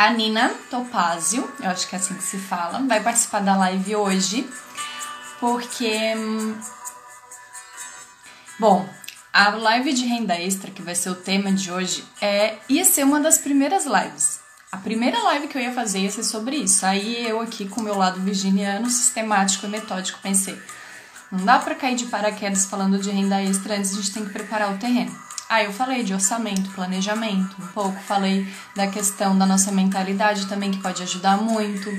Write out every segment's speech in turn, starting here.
A Nina Topazio, eu acho que é assim que se fala, vai participar da live hoje, porque. Hum, bom, a live de renda extra, que vai ser o tema de hoje, é ia ser uma das primeiras lives. A primeira live que eu ia fazer ia ser sobre isso. Aí eu aqui com o meu lado virginiano, sistemático e metódico, pensei, não dá para cair de paraquedas falando de renda extra antes, a gente tem que preparar o terreno. Aí eu falei de orçamento, planejamento, um pouco, falei da questão da nossa mentalidade também, que pode ajudar muito.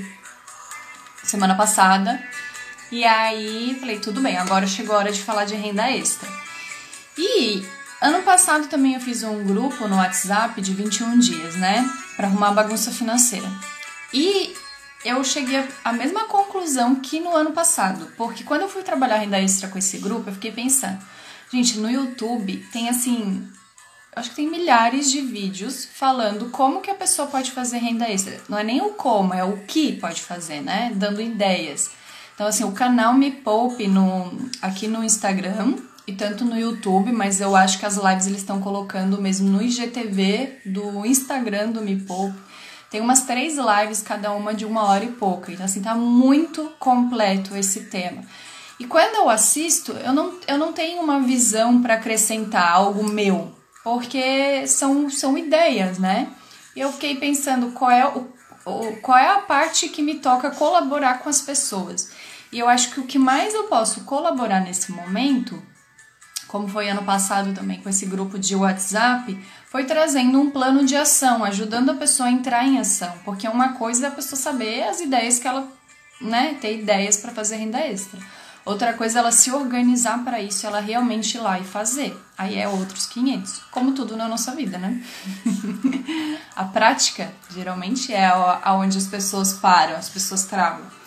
Semana passada. E aí falei, tudo bem, agora chegou a hora de falar de renda extra. E ano passado também eu fiz um grupo no WhatsApp de 21 dias, né? Para arrumar bagunça financeira. E eu cheguei à mesma conclusão que no ano passado, porque quando eu fui trabalhar renda extra com esse grupo, eu fiquei pensando, gente, no YouTube tem assim, acho que tem milhares de vídeos falando como que a pessoa pode fazer renda extra. Não é nem o como, é o que pode fazer, né? Dando ideias. Então assim, o canal Me Poupe no aqui no Instagram e tanto no YouTube, mas eu acho que as lives eles estão colocando mesmo no IGTV do Instagram do Me Poupe. Tem umas três lives, cada uma de uma hora e pouca. Então, assim, tá muito completo esse tema. E quando eu assisto, eu não, eu não tenho uma visão para acrescentar algo meu, porque são, são ideias, né? E eu fiquei pensando qual é, o, o, qual é a parte que me toca colaborar com as pessoas. E eu acho que o que mais eu posso colaborar nesse momento como foi ano passado também com esse grupo de WhatsApp, foi trazendo um plano de ação, ajudando a pessoa a entrar em ação, porque uma coisa é a pessoa saber as ideias que ela, né, ter ideias para fazer renda extra. Outra coisa é ela se organizar para isso, ela realmente ir lá e fazer. Aí é outros 500, como tudo na nossa vida, né? a prática geralmente é aonde as pessoas param, as pessoas travam.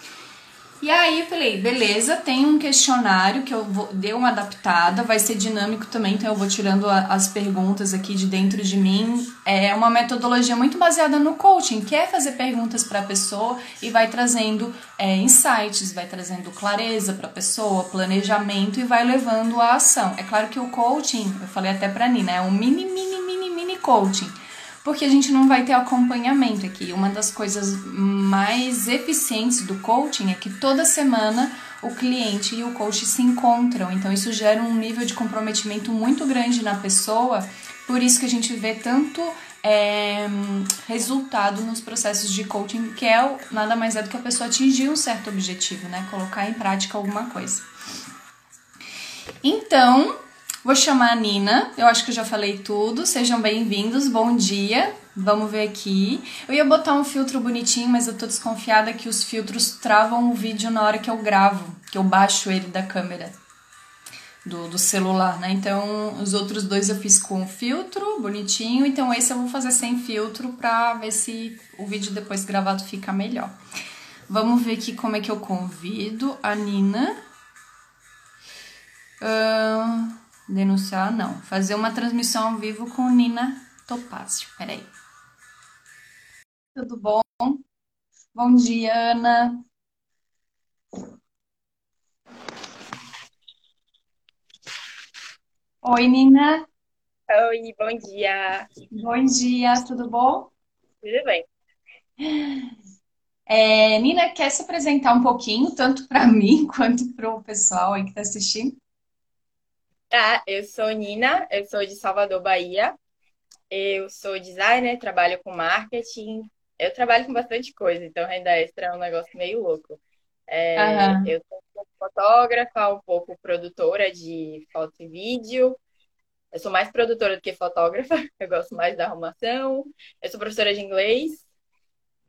E aí eu falei, beleza, tem um questionário que eu vou, dei uma adaptada, vai ser dinâmico também, então eu vou tirando a, as perguntas aqui de dentro de mim. É uma metodologia muito baseada no coaching, que é fazer perguntas para a pessoa e vai trazendo é, insights, vai trazendo clareza para a pessoa, planejamento e vai levando a ação. É claro que o coaching, eu falei até para Nina, é um mini, mini, mini, mini coaching porque a gente não vai ter acompanhamento aqui. Uma das coisas mais eficientes do coaching é que toda semana o cliente e o coach se encontram. Então isso gera um nível de comprometimento muito grande na pessoa. Por isso que a gente vê tanto é, resultado nos processos de coaching, que é nada mais é do que a pessoa atingir um certo objetivo, né? Colocar em prática alguma coisa. Então, Vou chamar a Nina, eu acho que eu já falei tudo. Sejam bem-vindos, bom dia. Vamos ver aqui. Eu ia botar um filtro bonitinho, mas eu tô desconfiada que os filtros travam o vídeo na hora que eu gravo, que eu baixo ele da câmera do, do celular, né? Então, os outros dois eu fiz com filtro, bonitinho. Então, esse eu vou fazer sem filtro pra ver se o vídeo depois gravado fica melhor. Vamos ver aqui como é que eu convido a Nina. Uh... Denunciar, não. Fazer uma transmissão ao vivo com Nina Topázio. Peraí. Tudo bom? Bom dia, Ana. Oi, Nina. Oi, bom dia. Bom dia, tudo bom? Tudo bem. É, Nina, quer se apresentar um pouquinho, tanto para mim quanto para o pessoal aí que está assistindo? Tá, eu sou Nina, eu sou de Salvador, Bahia. Eu sou designer, trabalho com marketing. Eu trabalho com bastante coisa, então renda extra é um negócio meio louco. É, uhum. Eu sou um pouco fotógrafa, um pouco produtora de foto e vídeo. Eu sou mais produtora do que fotógrafa, eu gosto mais da arrumação. Eu sou professora de inglês.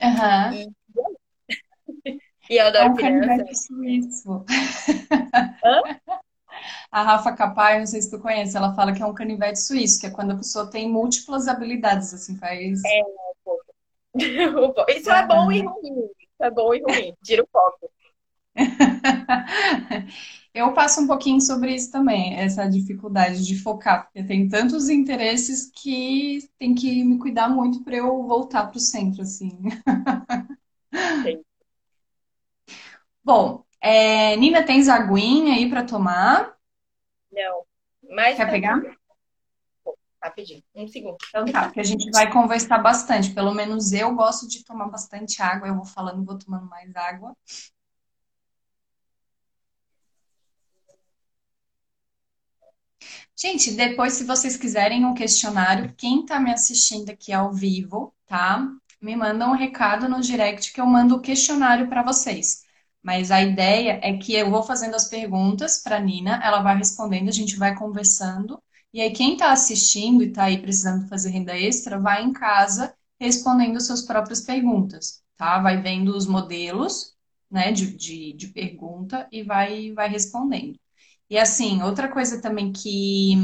Uhum. E, e eu adoro criança. Suíço. Hã? A Rafa Capai, não sei se tu conhece, ela fala que é um canivete suíço, que é quando a pessoa tem múltiplas habilidades, assim, faz. É. Isso é bom e ruim. Isso é bom e ruim. Tira o foco. Eu passo um pouquinho sobre isso também, essa dificuldade de focar, porque tem tantos interesses que tem que me cuidar muito para eu voltar para o centro, assim. Sim. Bom, é, Nina, tens aguinha aí para tomar? Não. Mas Quer pegar? rapidinho, um segundo. Então tá, porque a gente vai conversar bastante. Pelo menos eu gosto de tomar bastante água. Eu vou falando, vou tomando mais água. Gente, depois, se vocês quiserem um questionário, quem tá me assistindo aqui ao vivo, tá? Me manda um recado no direct que eu mando o questionário para vocês. Mas a ideia é que eu vou fazendo as perguntas para Nina, ela vai respondendo, a gente vai conversando. E aí, quem está assistindo e está aí precisando fazer renda extra, vai em casa respondendo suas próprias perguntas, tá? Vai vendo os modelos, né, de, de, de pergunta e vai, vai respondendo. E assim, outra coisa também que,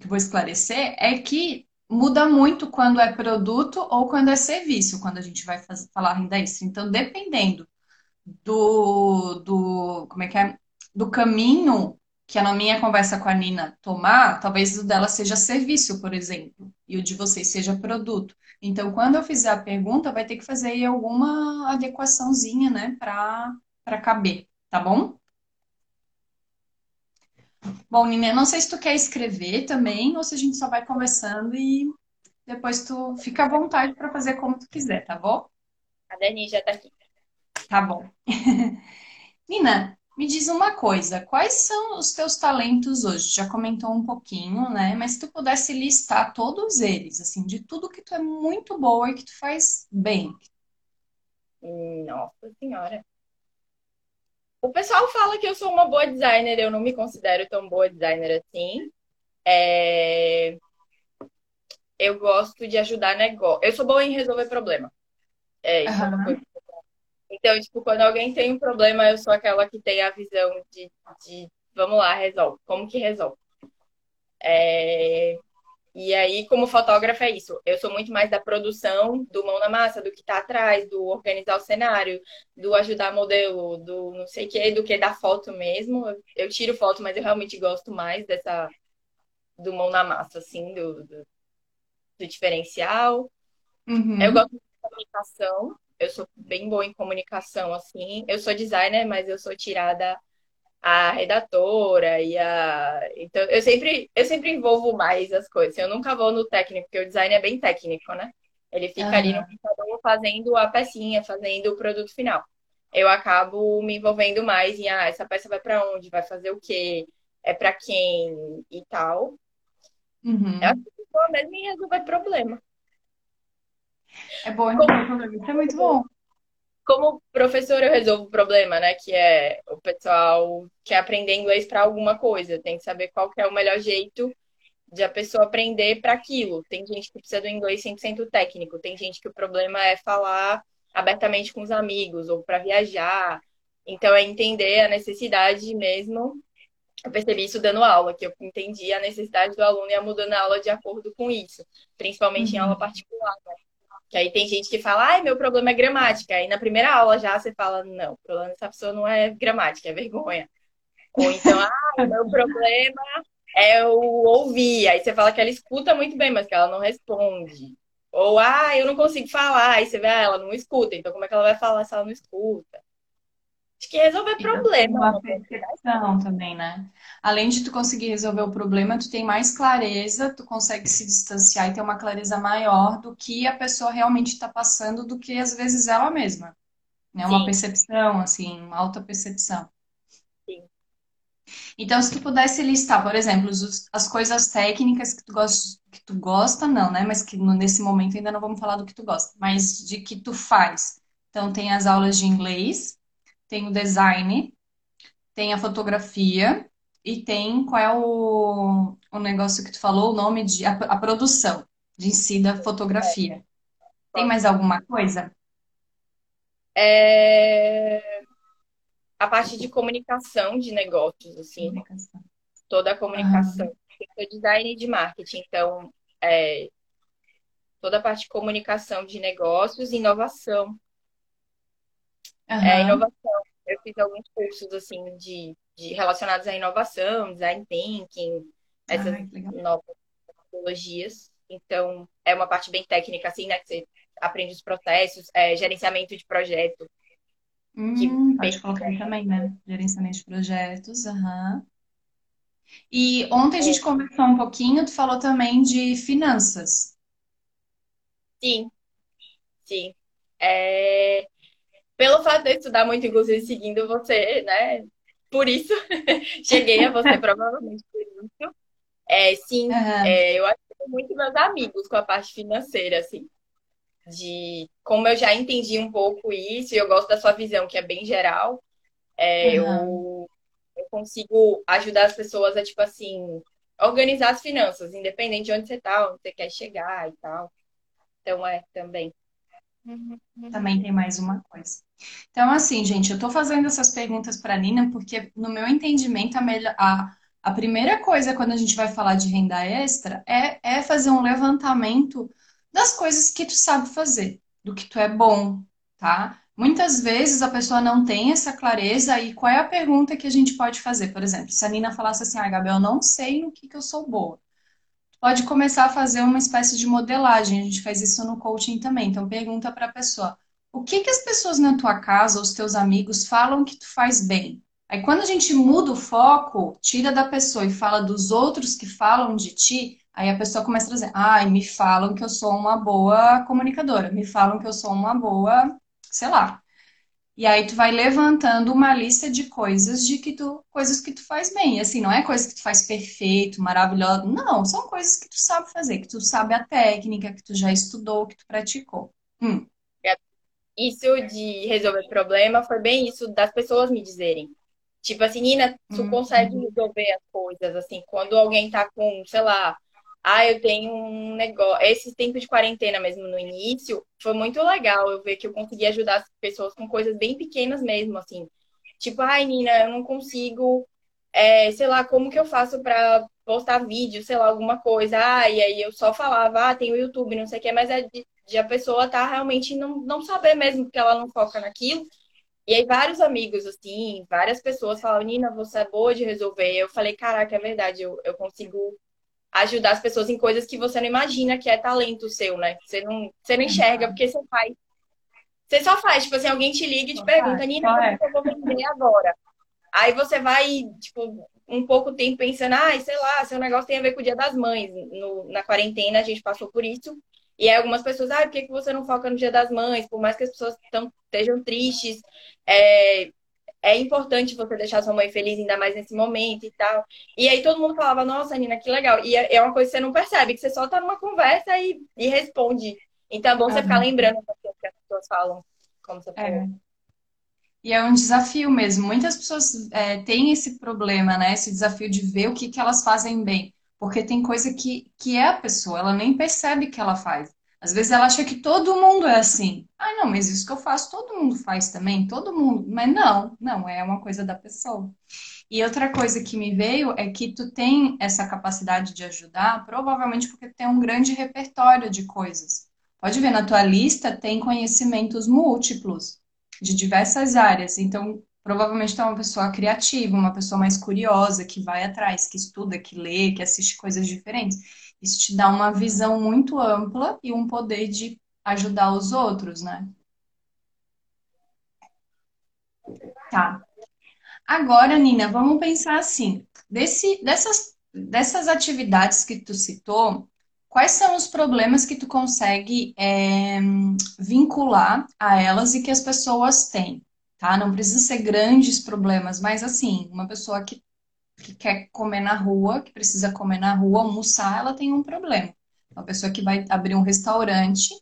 que vou esclarecer é que muda muito quando é produto ou quando é serviço, quando a gente vai fazer, falar renda extra. Então, dependendo do, do, como é que é? Do caminho que a minha conversa com a Nina tomar, talvez o dela seja serviço, por exemplo, e o de vocês seja produto. Então, quando eu fizer a pergunta, vai ter que fazer aí alguma adequaçãozinha, né, para caber, tá bom? Bom, Nina, não sei se tu quer escrever também ou se a gente só vai conversando e depois tu fica à vontade para fazer como tu quiser, tá bom? A Dani já tá aqui. Tá bom. Nina, me diz uma coisa, quais são os teus talentos hoje? Já comentou um pouquinho, né? Mas se tu pudesse listar todos eles, assim, de tudo que tu é muito boa e que tu faz bem. Nossa Senhora. O pessoal fala que eu sou uma boa designer, eu não me considero tão boa designer assim. É... Eu gosto de ajudar negócio. Eu sou boa em resolver problema. É, isso uhum. é uma coisa. Então, tipo, quando alguém tem um problema, eu sou aquela que tem a visão de, de vamos lá, resolve. Como que resolve? É... E aí, como fotógrafa, é isso. Eu sou muito mais da produção, do mão na massa, do que tá atrás, do organizar o cenário, do ajudar modelo, do não sei o quê, do que da foto mesmo. Eu tiro foto, mas eu realmente gosto mais dessa do mão na massa, assim, do, do, do diferencial. Uhum. Eu gosto de comunicação. Eu sou bem boa em comunicação, assim. Eu sou designer, mas eu sou tirada a redatora e a. Então, eu sempre, eu sempre envolvo mais as coisas. Eu nunca vou no técnico, porque o design é bem técnico, né? Ele fica ali no computador fazendo a pecinha, fazendo o produto final. Eu acabo me envolvendo mais em, ah, essa peça vai para onde, vai fazer o quê, é para quem e tal. Uhum. Eu acho que é mesmo em resolver problema. É bom resolver problema, isso é muito bom como professor eu resolvo o problema, né? Que é o pessoal quer aprender inglês para alguma coisa, tem que saber qual que é o melhor jeito de a pessoa aprender para aquilo. Tem gente que precisa do inglês 100% técnico, tem gente que o problema é falar abertamente com os amigos ou para viajar. Então é entender a necessidade mesmo. Eu percebi isso dando aula, que eu entendi a necessidade do aluno e ia mudando a aula de acordo com isso, principalmente uhum. em aula uhum. particular. Né? Que aí tem gente que fala, ai, meu problema é gramática. Aí na primeira aula já você fala, não, o problema dessa pessoa não é gramática, é vergonha. Ou então, ah, meu problema é o ouvir. Aí você fala que ela escuta muito bem, mas que ela não responde. Ou, ah, eu não consigo falar. Aí você vê, ah, ela não escuta. Então, como é que ela vai falar se ela não escuta? Acho que resolver problema. Uma percepção também, né? Além de tu conseguir resolver o problema, tu tem mais clareza, tu consegue se distanciar e ter uma clareza maior do que a pessoa realmente está passando do que às vezes ela mesma. Né? Uma percepção, assim, uma alta percepção. Então, se tu pudesse listar, por exemplo, as coisas técnicas que tu gosta, que tu gosta, não, né? Mas que nesse momento ainda não vamos falar do que tu gosta, mas de que tu faz. Então, tem as aulas de inglês, tem o design, tem a fotografia e tem qual é o, o negócio que tu falou, o nome de a, a produção de si da fotografia. Tem mais alguma coisa? É... A parte de comunicação de negócios, assim. Comunicação. Toda a comunicação. Uhum. Eu design de marketing, então é... toda a parte de comunicação de negócios e inovação. Uhum. É, inovação. Eu fiz alguns cursos assim de, de relacionados à inovação, design thinking, essas novas tecnologias. Então, é uma parte bem técnica, assim, né? Que você aprende os processos, é, gerenciamento de projeto. Hum, que pode colocar também, né? Gerenciamento de projetos, aham. Uhum. E ontem a gente conversou um pouquinho, tu falou também de finanças. Sim, sim. É, Pelo fato de eu estudar muito, inclusive seguindo você, né? Por isso, cheguei a você provavelmente por isso. É, sim, Aham, é, eu ajudo muito meus amigos com a parte financeira, assim, de como eu já entendi um pouco isso, e eu gosto da sua visão, que é bem geral, é, aham. eu, eu consigo ajudar as pessoas a, tipo assim, organizar as finanças, independente de onde você tá, onde você quer chegar e tal. Então, é, também. Também tem mais uma coisa. Então, assim, gente, eu tô fazendo essas perguntas para a Nina porque, no meu entendimento, a, melhor, a, a primeira coisa quando a gente vai falar de renda extra é, é fazer um levantamento das coisas que tu sabe fazer, do que tu é bom, tá? Muitas vezes a pessoa não tem essa clareza e qual é a pergunta que a gente pode fazer? Por exemplo, se a Nina falasse assim, ah, Gabriel, não sei no que que eu sou boa pode começar a fazer uma espécie de modelagem. A gente faz isso no coaching também. Então, pergunta para a pessoa: o que que as pessoas na tua casa, os teus amigos, falam que tu faz bem? Aí, quando a gente muda o foco, tira da pessoa e fala dos outros que falam de ti, aí a pessoa começa a trazer: ai, me falam que eu sou uma boa comunicadora, me falam que eu sou uma boa, sei lá, e aí tu vai levantando uma lista de coisas de que tu, coisas que tu faz bem. E assim, não é coisa que tu faz perfeito, maravilhoso. Não, são coisas que tu sabe fazer, que tu sabe a técnica, que tu já estudou, que tu praticou. Hum, Isso de resolver problema foi bem isso das pessoas me dizerem. Tipo assim, Nina, tu hum, consegue resolver as coisas, assim, quando alguém tá com, sei lá, ah, eu tenho um negócio. Esse tempo de quarentena mesmo no início, foi muito legal eu ver que eu consegui ajudar as pessoas com coisas bem pequenas mesmo, assim. Tipo, ai, Nina, eu não consigo, é, sei lá, como que eu faço pra postar vídeo, sei lá, alguma coisa. Ah, e aí eu só falava, ah, tem o YouTube, não sei o que, mas é de, de a pessoa tá realmente não, não saber mesmo, porque ela não foca naquilo. E aí vários amigos, assim, várias pessoas falavam, Nina, você é boa de resolver. Eu falei, caraca, é verdade, eu, eu consigo ajudar as pessoas em coisas que você não imagina que é talento seu, né? Você não, você não enxerga porque você faz. Você só faz, tipo assim, alguém te liga e te pergunta, Nina, como é. que eu vou vender agora? Aí você vai, tipo, um pouco tempo pensando, ai, sei lá, seu negócio tem a ver com o Dia das Mães. No, na quarentena a gente passou por isso. E aí algumas pessoas, ah, por que, você não foca no Dia das Mães? Por mais que as pessoas tão, estejam tristes, é, é importante você deixar sua mãe feliz, ainda mais nesse momento e tal. E aí todo mundo falava, nossa, Nina, que legal. E é é uma coisa que você não percebe, que você só tá numa conversa e, e responde. Então é bom você ficar lembrando o que as pessoas falam, como você falou. é. E é um desafio mesmo. Muitas pessoas é, têm esse problema, né? Esse desafio de ver o que que elas fazem bem. Porque tem coisa que, que é a pessoa, ela nem percebe que ela faz. Às vezes ela acha que todo mundo é assim. Ah, não, mas isso que eu faço, todo mundo faz também, todo mundo. Mas não, não, é uma coisa da pessoa. E outra coisa que me veio é que tu tem essa capacidade de ajudar, provavelmente porque tu tem um grande repertório de coisas. Pode ver, na tua lista tem conhecimentos múltiplos de diversas áreas. Então, provavelmente tu é uma pessoa criativa, uma pessoa mais curiosa, que vai atrás, que estuda, que lê, que assiste coisas diferentes. Isso te dá uma visão muito ampla e um poder de ajudar os outros, né? Tá. Agora, Nina, vamos pensar assim, desse, dessas, dessas atividades que tu citou, quais são os problemas que tu consegue é, vincular a elas e que as pessoas têm, tá? Não precisa ser grandes problemas, mas assim, uma pessoa que, que quer comer na rua, que precisa comer na rua, almoçar, ela tem um problema. Uma pessoa que vai abrir um restaurante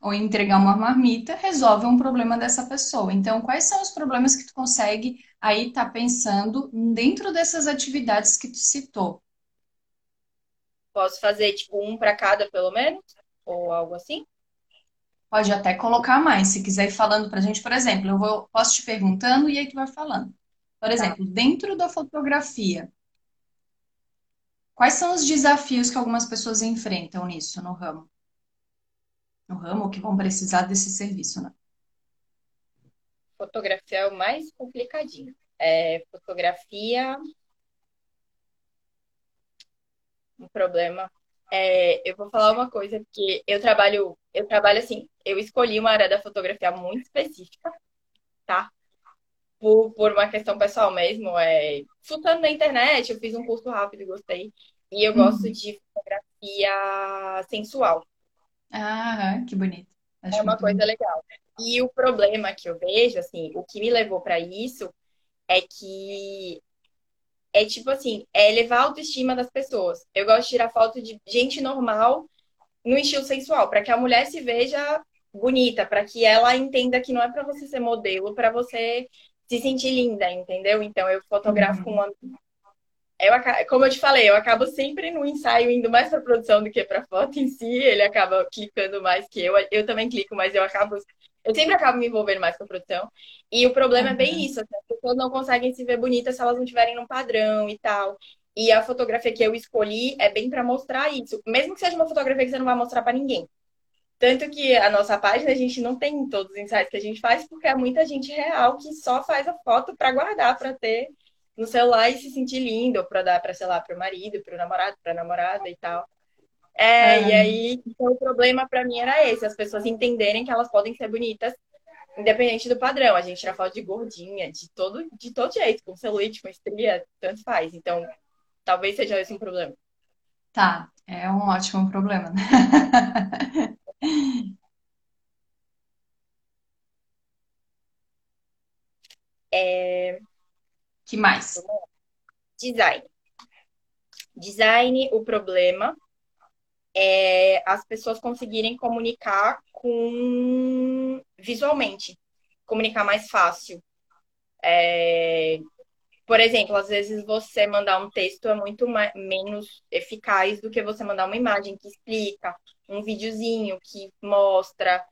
ou entregar uma marmita, resolve um problema dessa pessoa. Então, quais são os problemas que tu consegue aí estar pensando dentro dessas atividades que tu citou? Posso fazer, tipo, um para cada, pelo menos? Ou algo assim? Pode até colocar mais, se quiser ir falando para a gente, por exemplo, eu vou, posso te perguntando e aí tu vai falando. Por Tá. exemplo, dentro da fotografia, quais são os desafios que algumas pessoas enfrentam nisso, no ramo? No ramo, que vão precisar desse serviço, né? Fotografia é o mais complicadinho. É, fotografia, um problema. É, eu vou falar uma coisa que eu trabalho, eu trabalho assim, eu escolhi uma área da fotografia muito específica, tá? por, por uma questão pessoal mesmo. É, Fuçando na internet, eu fiz um curso rápido e gostei. E eu gosto Uhum. de fotografia sensual. Ah, que bonito. É Acho uma muito coisa bonito. legal. E o problema que eu vejo, assim, o que me levou para isso é que é tipo assim, é elevar a autoestima das pessoas. Eu gosto de tirar foto de gente normal no estilo sensual, para que a mulher se veja bonita, para que ela entenda que não é para você ser modelo, para você se sentir linda, entendeu? Então eu fotografo com Uhum. uma eu, como eu te falei, eu acabo sempre no ensaio indo mais para produção do que para foto em si. Ele acaba clicando mais que eu. Eu também clico, mas eu acabo. Eu sempre acabo me envolvendo mais com a produção. E o problema é bem Aham. isso. assim, as pessoas não conseguem se ver bonitas se elas não tiverem num padrão e tal. E a fotografia que eu escolhi é bem para mostrar isso. Mesmo que seja uma fotografia que você não vai mostrar para ninguém. Tanto que a nossa página a gente não tem todos os ensaios que a gente faz, porque é muita gente real que só faz a foto para guardar, para ter no celular e se sentir lindo, ou para dar para, sei lá, para o marido, para o namorado, para a namorada e tal. É, e Aham. aí, então o problema para mim era esse, as pessoas entenderem que elas podem ser bonitas, independente do padrão. A gente tira foto de gordinha, de todo, de todo jeito, com celulite, com estria, tanto faz. Então, talvez seja esse um problema. Tá, é um ótimo problema, né? É, Que mais? design. Design, o problema é as pessoas conseguirem comunicar com visualmente, comunicar mais fácil. É, Por exemplo, às vezes você mandar um texto é muito ma- menos eficaz do que você mandar uma imagem que explica, um videozinho que mostra.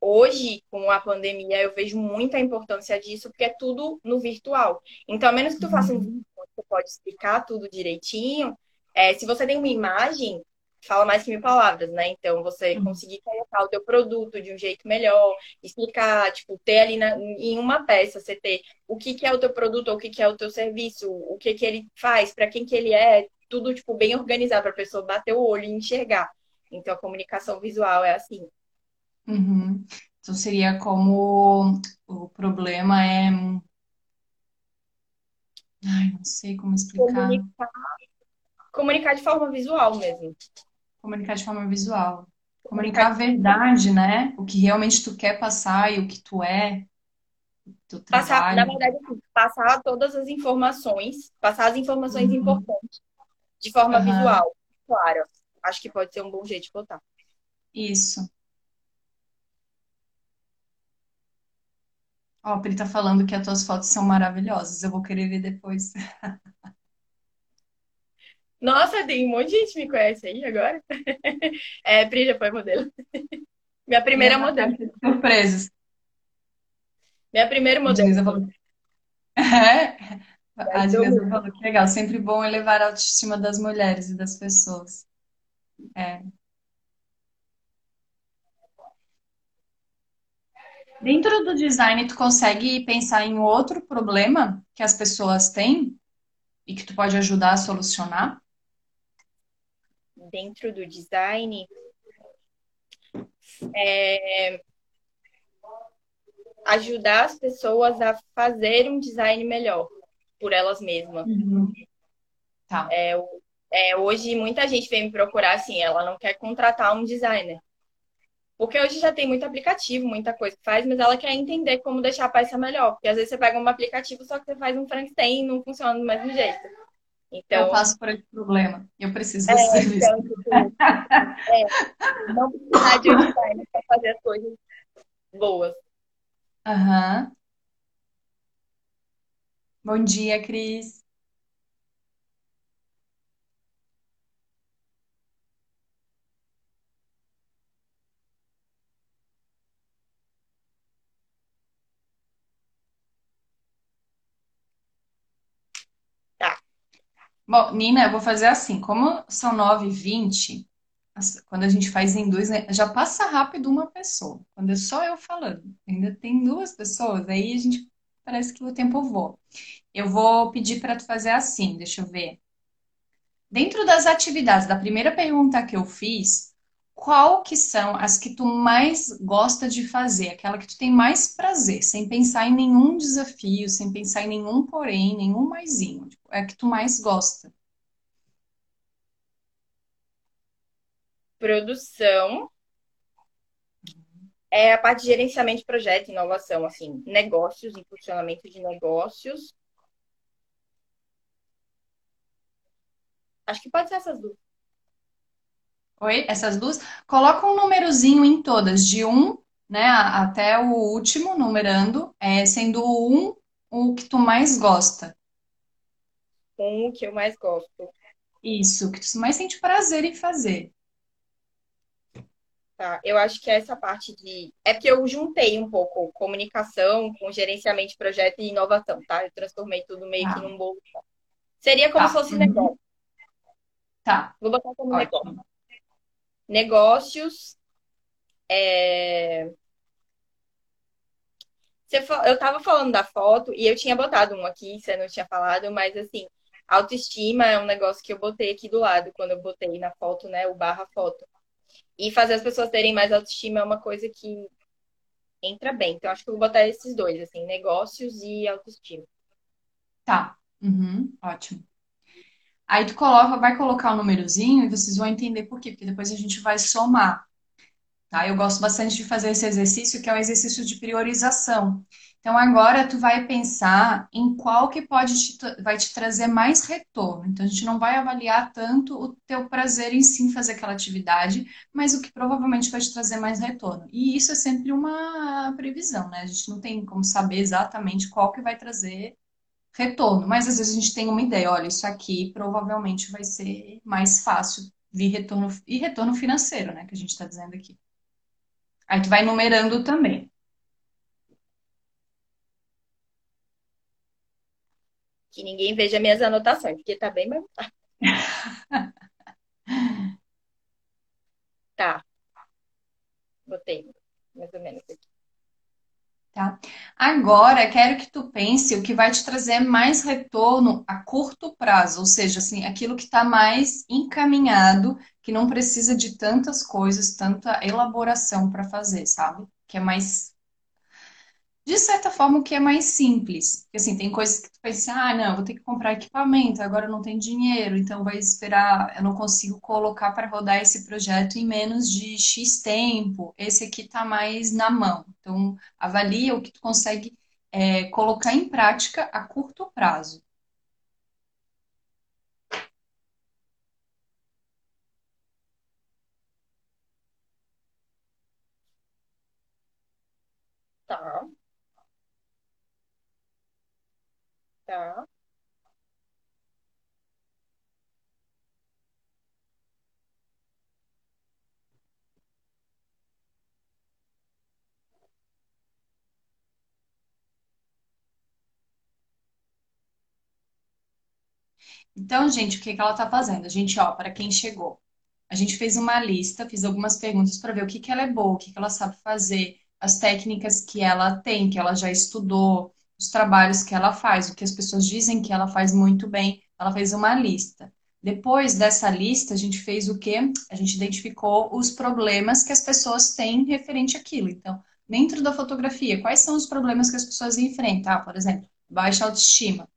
Hoje, com a pandemia, eu vejo muita importância disso, porque é tudo no virtual. Então, a menos que tu faça um Uhum. vídeo você pode explicar tudo direitinho, é, se você tem uma imagem, fala mais que mil palavras, né? Então, você Uhum. conseguir colocar o teu produto de um jeito melhor, explicar, tipo, ter ali na- em uma peça, você ter o que que é o teu produto, ou o que que é o teu serviço, o que que ele faz, para quem que ele é, tudo, tipo, bem organizado, para a pessoa bater o olho e enxergar. Então, a comunicação visual é assim. Uhum. Então seria como o problema é, ai, não sei como explicar, Comunicar, comunicar de forma visual mesmo. Comunicar de forma visual, Comunicar a verdade, né? O que realmente tu quer passar e o que tu é, teu Passar, na verdade, assim, passar todas as informações, passar as informações Uhum. importantes de forma Aham. visual, claro. Acho que pode ser um bom jeito de botar. Isso. Ó, a Pri tá falando que as tuas fotos são maravilhosas. Eu vou querer ver depois. Nossa, tem um monte de gente que me conhece aí agora. É, Pri já foi modelo. Minha Minha primeira modelo. caixa de surpresas. Minha primeira modelo. Denise falou. É. A muito. falou que legal. Sempre bom elevar a autoestima das mulheres e das pessoas. É. Dentro do design, tu consegue pensar em outro problema que as pessoas têm e que tu pode ajudar a solucionar? Dentro do design, é ajudar as pessoas a fazer um design melhor por elas mesmas. Uhum. Tá. É, é, hoje muita gente vem me procurar assim, ela não quer contratar um designer. Porque hoje já tem muito aplicativo, muita coisa que faz, mas ela quer entender como deixar a peça melhor. Porque às vezes você pega um aplicativo, só que você faz um Frankenstein e não funciona do mesmo jeito. Eu Então, passo por esse problema. Eu preciso é, desse serviço. então, é, não precisar de um designer para fazer as coisas boas. Aham. Bom dia, Cris. Bom, Nina, eu vou fazer assim. Como são 9h20, as- quando a gente faz em dois, né, já passa rápido uma pessoa. Quando é só eu falando, ainda tem duas pessoas, aí a gente parece que o tempo voa. Eu vou pedir para tu fazer assim, deixa eu ver. Dentro das atividades, da primeira pergunta que eu fiz, qual que são as que tu mais gosta de fazer, aquela que tu tem mais prazer, sem pensar em nenhum desafio, sem pensar em nenhum porém, nenhum maisinho. Tipo, é a que tu mais gosta. Produção é a parte de gerenciamento de projeto, inovação, assim, negócios, impulsionamento de negócios. Acho que pode ser essas duas. Oi? Essas duas? Coloca um númerozinho em todas, de um, né, até o último, numerando, é, sendo o um o que tu mais gosta. Um que eu mais gosto. Isso, que tu mais sente prazer em fazer. Tá, eu acho que essa parte de. É porque eu juntei um pouco comunicação com gerenciamento de projeto e inovação, tá? Eu transformei tudo meio Tá. que num bolo. Seria como Tá. se fosse Uhum. negócio. Tá. Vou botar como negócio. Negócios. é, Eu tava falando da foto e eu tinha botado um aqui, você não tinha falado, mas assim, autoestima é um negócio que eu botei aqui do lado, quando eu botei na foto, né, o barra foto. E fazer as pessoas terem mais autoestima é uma coisa que entra bem. Então, acho que eu vou botar esses dois, assim, negócios e autoestima. Tá. Uhum. Ótimo. Aí tu coloca, vai colocar o númerozinho e vocês vão entender por quê, porque depois a gente vai somar. Tá? Eu gosto bastante de fazer esse exercício, que é um exercício de priorização. Então, agora tu vai pensar em qual que pode te, vai te trazer mais retorno. Então, a gente não vai avaliar tanto o teu prazer em sim fazer aquela atividade, mas o que provavelmente vai te trazer mais retorno. E isso é sempre uma previsão, né? A gente não tem como saber exatamente qual que vai trazer retorno, mas às vezes a gente tem uma ideia, olha, isso aqui provavelmente vai ser mais fácil vir retorno e retorno financeiro, né, que a gente está dizendo aqui. Aí tu vai numerando também. Que ninguém veja minhas anotações, porque tá bem mais. Tá, botei mais ou menos aqui. Tá? Agora, quero que tu pense o que vai te trazer mais retorno a curto prazo, ou seja, assim, aquilo que está mais encaminhado, que não precisa de tantas coisas, tanta elaboração para fazer, sabe? Que é mais, de certa forma, o que é mais simples. Porque, assim, tem coisas que tu pensa, ah, não, vou ter que comprar equipamento, agora não tenho dinheiro, então vai esperar, eu não consigo colocar para rodar esse projeto em menos de X tempo. Esse aqui está mais na mão. Então, avalia o que tu consegue é, colocar em prática a curto prazo. Tá, tá. Então, gente, o que que ela está fazendo? A gente, ó, para quem chegou, a gente fez uma lista, fiz algumas perguntas para ver o que que ela é boa, o que que ela sabe fazer, as técnicas que ela tem, que ela já estudou, os trabalhos que ela faz, o que as pessoas dizem que ela faz muito bem. Ela fez uma lista. Depois dessa lista, a gente fez o quê? A gente identificou os problemas que as pessoas têm referente àquilo. Então, dentro da fotografia, quais são os problemas que as pessoas enfrentam? Ah, por exemplo, baixa autoestima.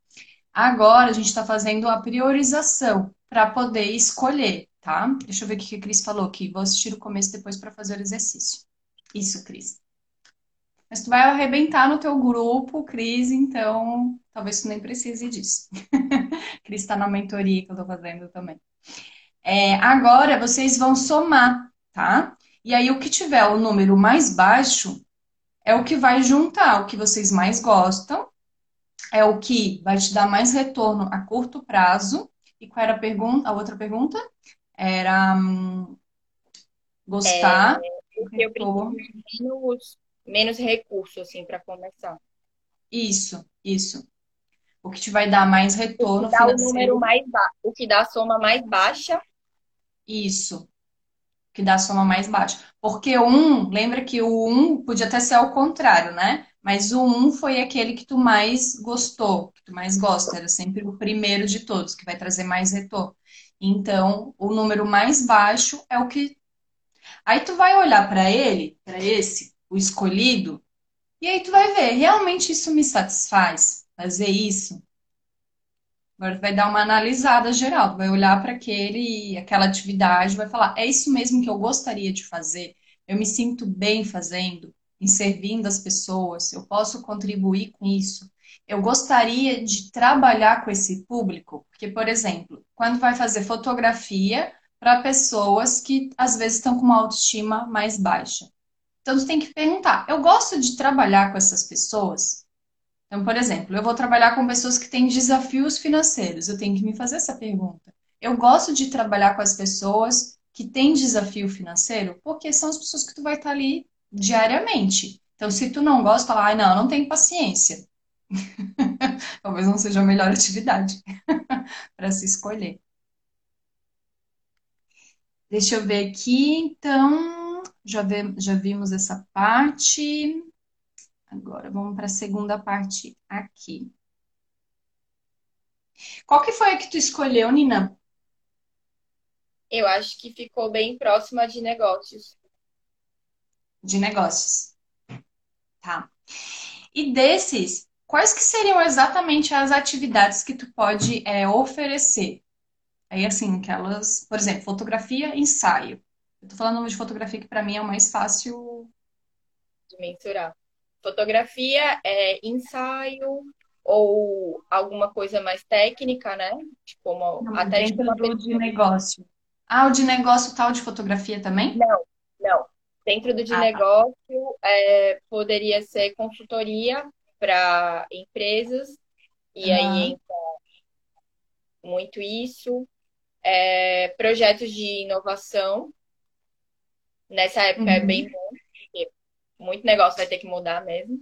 Agora a gente está fazendo a priorização para poder escolher, tá? Deixa eu ver o que a Cris falou aqui. Vou assistir o começo depois para fazer o exercício. Isso, Cris. Mas tu vai arrebentar no teu grupo, Cris, então talvez tu nem precise disso. Cris está na mentoria que eu tô fazendo também. É, agora vocês vão somar, tá? E aí o que tiver o número mais baixo é o que vai juntar o que vocês mais gostam é o que vai te dar mais retorno a curto prazo. E qual era a pergunta? A outra pergunta era hum, gostar, Porque eu preciso menos, menos recurso, assim, para começar. Isso, isso. O que te vai dar mais O que retorno dá o número financeiro, mais baixo, o que dá a soma mais baixa. isso. Que dá a soma mais baixa. Porque o 1, lembra que o 1 podia até ser ao contrário, né? Mas o 1 foi aquele que tu mais gostou, que tu mais gosta, era sempre o primeiro de todos, que vai trazer mais retorno. Então, o número mais baixo é o que Aí tu vai olhar para ele, para esse, o escolhido, e aí tu vai ver, realmente isso me satisfaz? Fazer isso? Agora tu vai dar uma analisada geral, tu vai olhar para aquele, aquela atividade, vai falar, é isso mesmo que eu gostaria de fazer? Eu me sinto bem fazendo, em servindo as pessoas, eu posso contribuir com isso. Eu gostaria de trabalhar com esse público, porque, por exemplo, quando vai fazer fotografia para pessoas que às vezes estão com uma autoestima mais baixa. Então, você tem que perguntar: eu gosto de trabalhar com essas pessoas? Então, por exemplo, eu vou trabalhar com pessoas que têm desafios financeiros. Eu tenho que me fazer essa pergunta. Eu gosto de trabalhar com as pessoas que têm desafio financeiro, porque são as pessoas que tu vai estar ali diariamente. Então, se tu não gosta, fala, ai, não, não tenho paciência. Talvez não seja a melhor atividade para se escolher. Deixa eu ver aqui, então, já, ve- já vimos essa parte. Agora vamos para a segunda parte aqui. Qual que foi a que tu escolheu, Nina? Eu acho que ficou bem próxima de negócios. De negócios. Tá. E desses, quais que seriam exatamente as atividades que tu pode é, oferecer? Aí, assim, aquelas, por exemplo, fotografia, ensaio. Eu tô falando de fotografia que para mim é o mais fácil. de mensurar. Fotografia é ensaio ou alguma coisa mais técnica, né? Tipo, uma, Não, até tipo dentro uma do de negócio. Ah, o de negócio tal de fotografia também? Não, não. Dentro do de Ah, tá. negócio, é, poderia ser consultoria para empresas, e aí Aham. entra muito isso. É, projetos de inovação. Nessa época é bem Uhum. bom, porque muito negócio vai ter que mudar mesmo.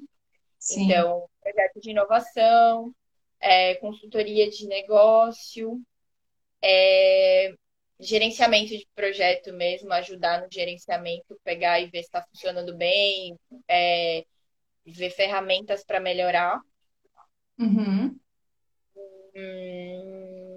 Sim. Então, projetos de inovação, é, consultoria de negócio, é, gerenciamento de projeto mesmo, ajudar no gerenciamento, pegar e ver se está funcionando bem, é, ver ferramentas para melhorar. Uhum. Hum,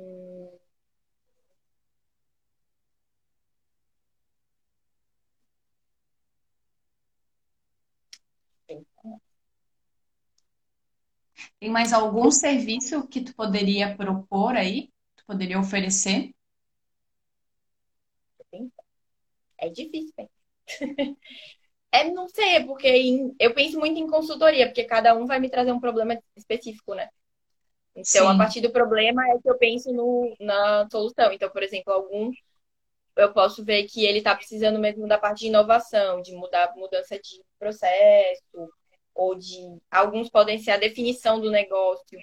Tem mais algum serviço que tu poderia propor aí? Tu poderia oferecer? é difícil, hein? É, não sei, é porque em- eu penso muito em consultoria, porque cada um vai me trazer um problema específico, né? Então, a Sim. partir do problema é que eu penso no, na solução. Então, por exemplo, algum eu posso ver que ele está precisando mesmo da parte de inovação, de mudar mudança de processo, ou de alguns podem ser a definição do negócio.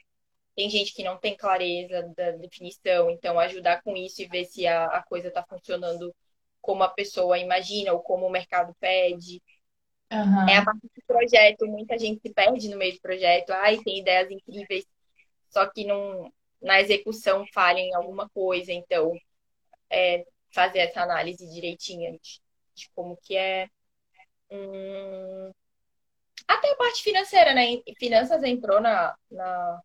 Tem gente que não tem clareza da definição, então ajudar com isso e ver se a, a coisa está funcionando como a pessoa imagina ou como o mercado pede. É a parte do projeto, muita gente se perde no meio do projeto. Ai, tem ideias incríveis, só que não, na execução falha em alguma coisa. Então, fazer essa análise direitinha de, de como que é. Hum, até a parte financeira, né? Finanças entrou na, na.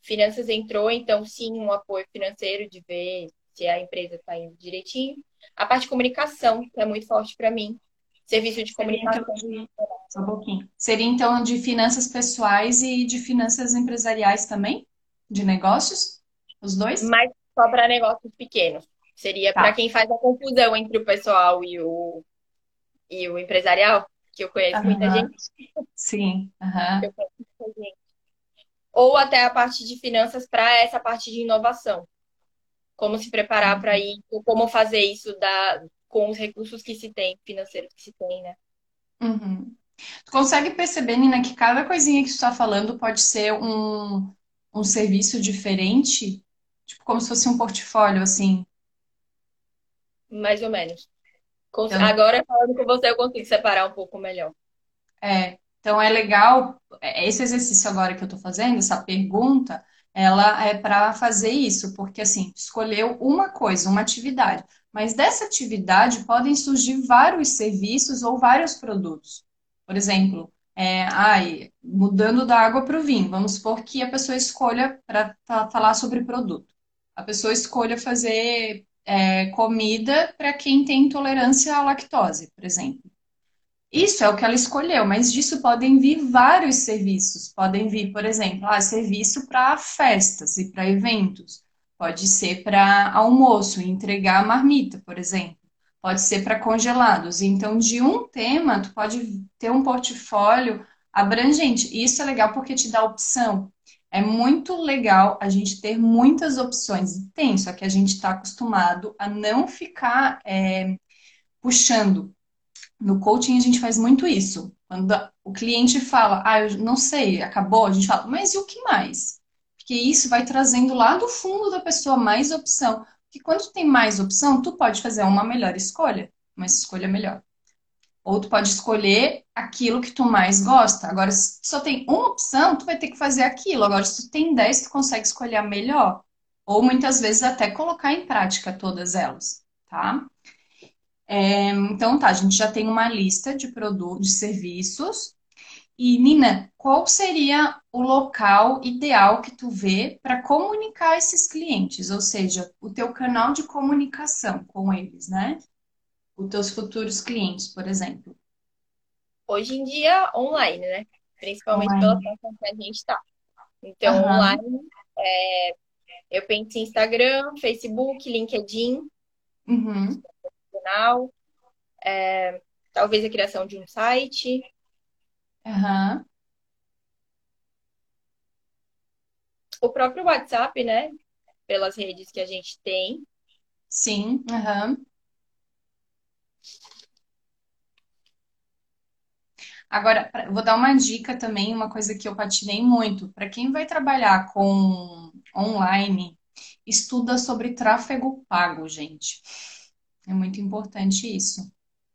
Finanças entrou, então sim, um apoio financeiro de ver se a empresa está indo direitinho. A parte de comunicação, que é muito forte para mim. Serviço de Seria então comunicação. de. Só um pouquinho. Seria então de finanças pessoais e de finanças empresariais também? De negócios? Os dois? mas só para negócios pequenos. Seria para Tá. quem faz a confusão entre o pessoal e o, e o empresarial, que eu conheço muita gente. Sim. Aham. eu conheço muita gente. Ou até a parte de finanças para essa parte de inovação. Como se preparar para isso, como fazer isso da, com os recursos que se tem, financeiros que se tem, né? Uhum. Tu consegue perceber, Nina, que cada coisinha que tu está falando pode ser um, um serviço diferente? Tipo, como se fosse um portfólio, assim. Mais ou menos. Cons- Então, Agora, falando com você, eu consigo separar um pouco melhor. é, então é legal, é, esse exercício agora que eu tô fazendo, essa pergunta, ela é para fazer isso, porque assim, escolheu uma coisa, uma atividade, mas dessa atividade podem surgir vários serviços ou vários produtos. Por exemplo, é, ai, mudando da água para o vinho, vamos supor que a pessoa escolha para falar sobre produto. A pessoa escolha fazer é, comida para quem tem intolerância à lactose, por exemplo. Isso é o que ela escolheu, mas disso podem vir vários serviços. Podem vir, por exemplo, ah, serviço para festas e para eventos. Pode ser para almoço, entregar marmita, por exemplo. Pode ser para congelados. Então, de um tema, tu pode ter um portfólio abrangente. E isso é legal porque te dá opção. É muito legal a gente ter muitas opções. Tem, só que a gente está acostumado a não ficar é, puxando no coaching a gente faz muito isso. Quando o cliente fala, ah, eu não sei, acabou, a gente fala, mas e o que mais? Porque isso vai trazendo lá do fundo da pessoa mais opção. Porque quando tem mais opção, tu pode fazer uma melhor escolha, uma escolha melhor. Ou tu pode escolher aquilo que tu mais gosta. Agora, se só tem uma opção, tu vai ter que fazer aquilo. Agora, se tu tem 10, tu consegue escolher a melhor. Ou muitas vezes até colocar em prática todas elas, tá? É, então tá, a gente já tem uma lista de produtos, de serviços. E Nina, qual seria o local ideal que tu vê para comunicar esses clientes? Ou seja, o teu canal de comunicação com eles, né? Os teus futuros clientes, por exemplo. Hoje em dia, online, né? Principalmente online. pela situação que a gente está. Então, uhum. online, é, eu penso em Instagram, Facebook, LinkedIn. Uhum profissional, é, talvez a criação de um site. Uhum. O próprio WhatsApp, né? Pelas redes que a gente tem. Sim, uhum. Agora, vou dar uma dica também, uma coisa que eu patinei muito. Para quem vai trabalhar com online, estuda sobre tráfego pago, gente. É muito importante isso,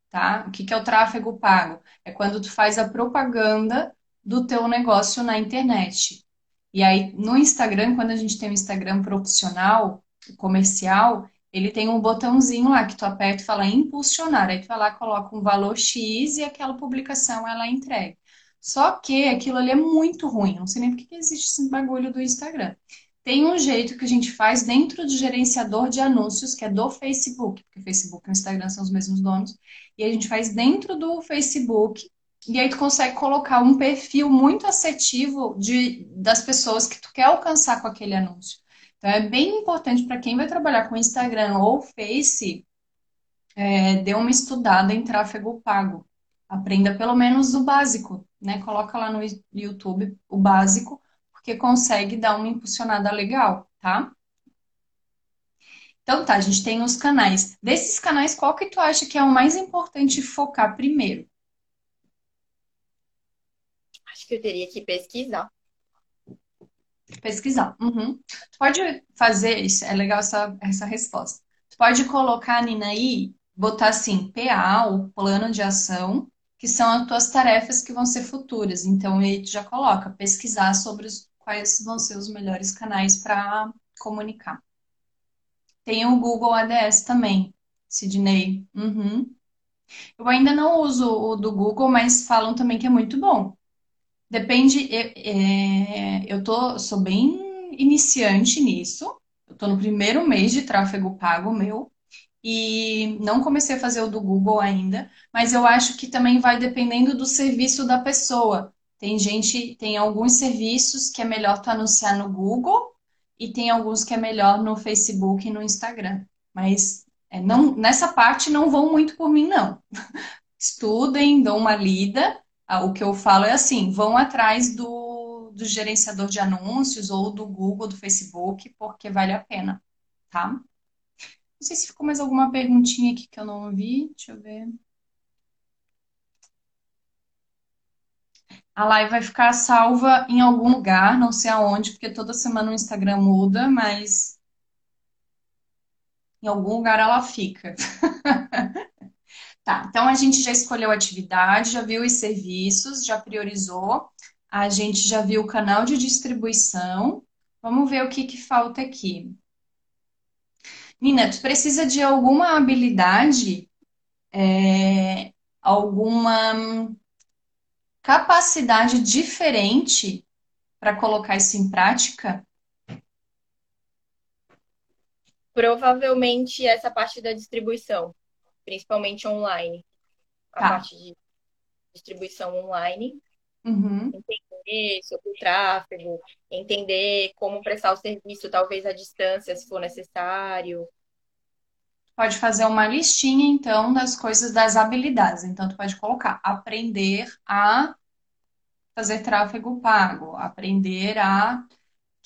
tá? O que é o tráfego pago? É quando tu faz a propaganda do teu negócio na internet. E aí, no Instagram, quando a gente tem um Instagram profissional, comercial, ele tem um botãozinho lá que tu aperta e fala impulsionar. Aí tu vai lá, coloca um valor X e aquela publicação ela entrega. Só que aquilo ali é muito ruim. Não sei nem por que existe esse bagulho do Instagram. Tem um jeito que a gente faz dentro do gerenciador de anúncios, que é do Facebook, porque Facebook e Instagram são os mesmos donos, e a gente faz dentro do Facebook, e aí tu consegue colocar um perfil muito assertivo de, das pessoas que tu quer alcançar com aquele anúncio. Então é bem importante para quem vai trabalhar com Instagram ou Face, é, dê uma estudada em tráfego pago. Aprenda pelo menos o básico, né? Coloca lá no YouTube o básico que consegue dar uma impulsionada legal, tá? Então tá, a gente tem os canais. Desses canais, qual que tu acha que é o mais importante focar primeiro? Acho que eu teria que pesquisar. Pesquisar. Uhum. Tu pode fazer isso, é legal essa, essa resposta. Tu pode colocar, Nina, aí, botar assim, PA, o plano de ação, que são as tuas tarefas que vão ser futuras. Então, ele já coloca pesquisar sobre os quais vão ser os melhores canais para comunicar. Tem o Google ADS também, Sidney. Uhum. Eu ainda não uso o do Google, mas falam também que é muito bom. Depende, é, eu tô, sou bem iniciante nisso. Eu tô no primeiro mês de tráfego pago meu e não comecei a fazer o do Google ainda, mas eu acho que também vai dependendo do serviço da pessoa. Tem gente, tem alguns serviços que é melhor tu anunciar no Google e tem alguns que é melhor no Facebook e no Instagram. Mas é, não, nessa parte não vão muito por mim, não. Estudem, dão uma lida. Ah, o que eu falo é assim, vão atrás do, do gerenciador de anúncios ou do Google, do Facebook, porque vale a pena, tá? Não sei se ficou mais alguma perguntinha aqui que eu não vi. Deixa eu ver. A live vai ficar salva em algum lugar, não sei aonde, porque toda semana o Instagram muda, mas em algum lugar ela fica. Tá, então a gente já escolheu a atividade, já viu os serviços, já priorizou, a gente já viu o canal de distribuição. Vamos ver o que, que falta aqui. Nina, tu precisa de alguma habilidade, é, alguma capacidade diferente para colocar isso em prática? Provavelmente essa parte da distribuição, principalmente online. A Tá. parte de distribuição online, Uhum. entender sobre o tráfego, entender como prestar o serviço, talvez à distância, se for necessário. Pode fazer uma listinha, então, das coisas, das habilidades. Então, tu pode colocar aprender a fazer tráfego pago, aprender a.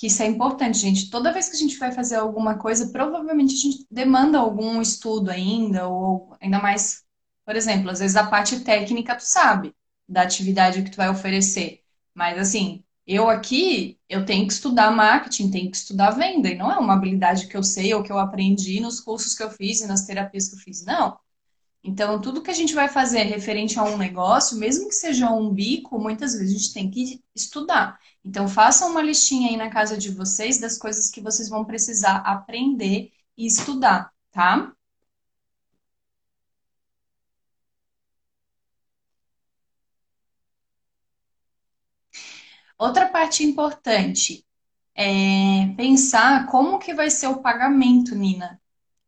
Que isso é importante, gente. Toda vez que a gente vai fazer alguma coisa, provavelmente a gente demanda algum estudo ainda, ou ainda mais, por exemplo, às vezes a parte técnica tu sabe da atividade que tu vai oferecer. Mas assim, eu aqui, eu tenho que estudar marketing, tenho que estudar venda, e não é uma habilidade que eu sei ou que eu aprendi nos cursos que eu fiz e nas terapias que eu fiz, não. Então, tudo que a gente vai fazer referente a um negócio, mesmo que seja um bico, muitas vezes a gente tem que estudar. Então, façam uma listinha aí na casa de vocês das coisas que vocês vão precisar aprender e estudar, tá? Outra parte importante é pensar como que vai ser o pagamento, Nina.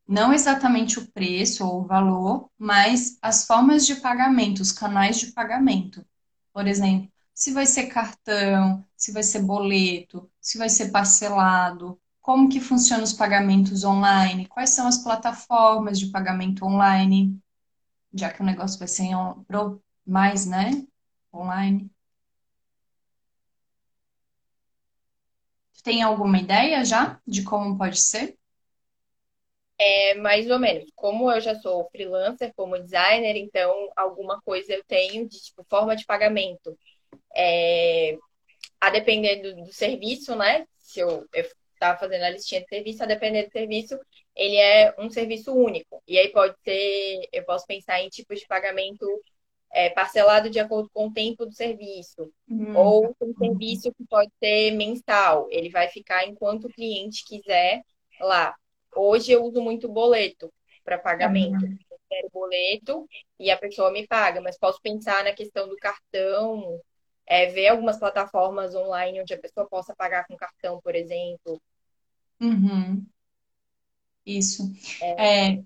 Não exatamente o preço ou o valor, mas as formas de pagamento, os canais de pagamento. Por exemplo, se vai ser cartão, se vai ser boleto, se vai ser parcelado, como que funcionam os pagamentos online, quais são as plataformas de pagamento online, já que o negócio vai ser mais, né? Online. Tem alguma ideia já de como pode ser? É mais ou menos. Como eu já sou freelancer, como designer, então alguma coisa eu tenho de tipo forma de pagamento. É, a depender do, do serviço, né? Se eu, estava fazendo a listinha de serviço, a depender do serviço, ele é um serviço único. E aí pode ser, eu posso pensar em tipos de pagamento é, parcelado de acordo com o tempo do serviço. Hum, Ou tem serviço que pode ser mensal, ele vai ficar enquanto o cliente quiser lá. Hoje eu uso muito boleto para pagamento. uhum. Eu quero boleto e a pessoa me paga, mas posso pensar na questão do cartão, é, ver algumas plataformas online onde a pessoa possa pagar com cartão, por exemplo. Uhum, isso. É, É,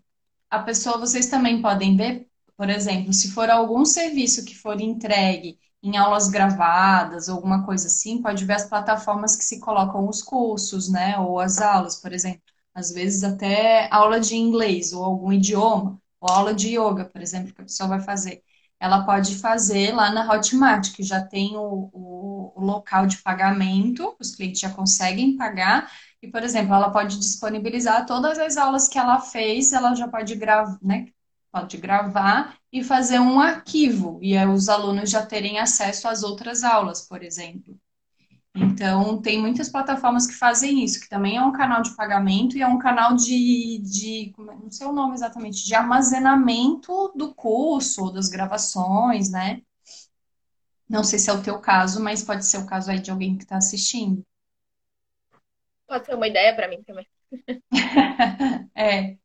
a pessoa, vocês também podem ver, por exemplo, se for algum serviço que for entregue em aulas gravadas alguma coisa assim, pode ver as plataformas que se colocam os cursos, né? Ou as aulas, por exemplo. Às vezes até aula de inglês ou algum idioma, ou aula de yoga, por exemplo, que a pessoa vai fazer. Ela pode fazer lá na Hotmart, que já tem o, o, o local de pagamento, os clientes já conseguem pagar. E, por exemplo, ela pode disponibilizar todas as aulas que ela fez, ela já pode gravar, né? Pode gravar e fazer um arquivo, e aí os alunos já terem acesso às outras aulas, por exemplo. Então, tem muitas plataformas que fazem isso, que também é um canal de pagamento e é um canal de, de, é- não sei o nome exatamente, de armazenamento do curso ou das gravações, né? Não sei se é o teu caso, mas pode ser o caso aí de alguém que está assistindo. pode ser uma ideia para mim também. É.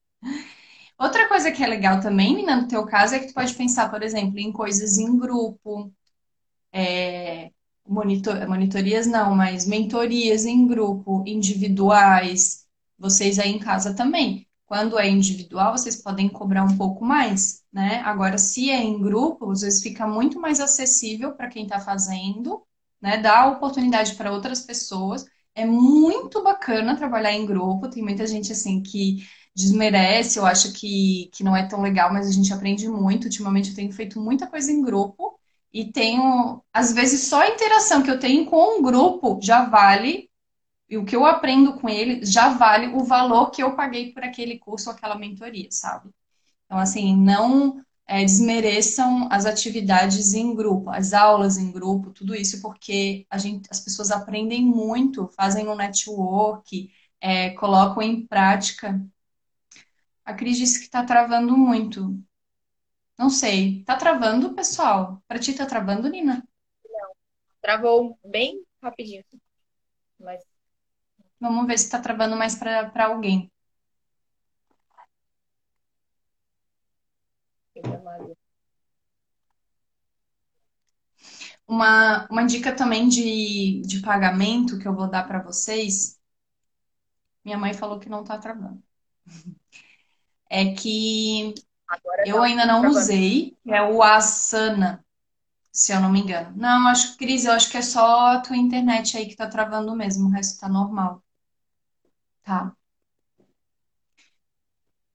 Outra coisa que é legal também, Nina, no teu caso, é que tu pode pensar, por exemplo, em coisas em grupo, monitor, monitorias não, mas mentorias em grupo, individuais, vocês aí em casa também. Quando é individual, vocês podem cobrar um pouco mais, né? Agora, se é em grupo, às vezes fica muito mais acessível para quem está fazendo, né? Dá oportunidade para outras pessoas. É muito bacana trabalhar em grupo. Tem muita gente assim que desmerece, eu acho que, que não é tão legal, mas a gente aprende muito. Ultimamente eu tenho feito muita coisa em grupo. E tenho, às vezes, só a interação que eu tenho com um grupo já vale, e o que eu aprendo com ele já vale o valor que eu paguei por aquele curso ou aquela mentoria, sabe? Então, assim, não é, desmereçam as atividades em grupo, as aulas em grupo, tudo isso, porque a gente, as pessoas aprendem muito, fazem um network, é, colocam em prática. A Cris disse que está travando muito. Não sei. Tá travando, pessoal? Pra ti tá travando, Nina? Travou bem rapidinho, mas Vamos ver se tá travando mais pra para alguém. Uma, uma dica também de, de pagamento que eu vou dar pra vocês. Minha mãe falou que não tá travando. É que Agora eu tá ainda não usei, que é o Asana, se eu não me engano. Não, acho que, Cris, eu acho que é só a tua internet aí que tá travando mesmo, o resto tá normal, tá?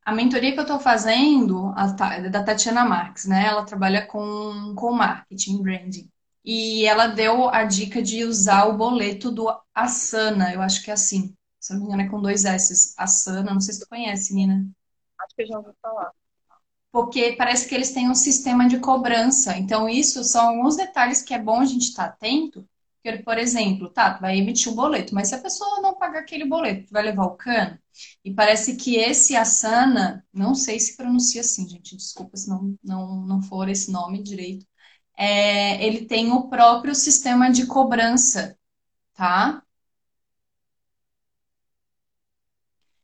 A mentoria que eu estou fazendo, é da Tatiana Marques, né? Ela trabalha com, com marketing, branding. E ela deu a dica de usar o boleto do Asana, eu acho que é assim. Se eu não me engano, é com dois S. Asana, não sei se tu conhece, Nina. Acho que eu já ouvi falar. Porque parece que eles têm um sistema de cobrança. Então, isso são alguns detalhes que é bom a gente estar atento. Porque, por exemplo, tá, vai emitir o boleto, mas se a pessoa não pagar aquele boleto, vai levar o cano? E parece que esse Asana, não sei se pronuncia assim, gente, desculpa se não, não, não for esse nome direito, é, ele tem o próprio sistema de cobrança, tá?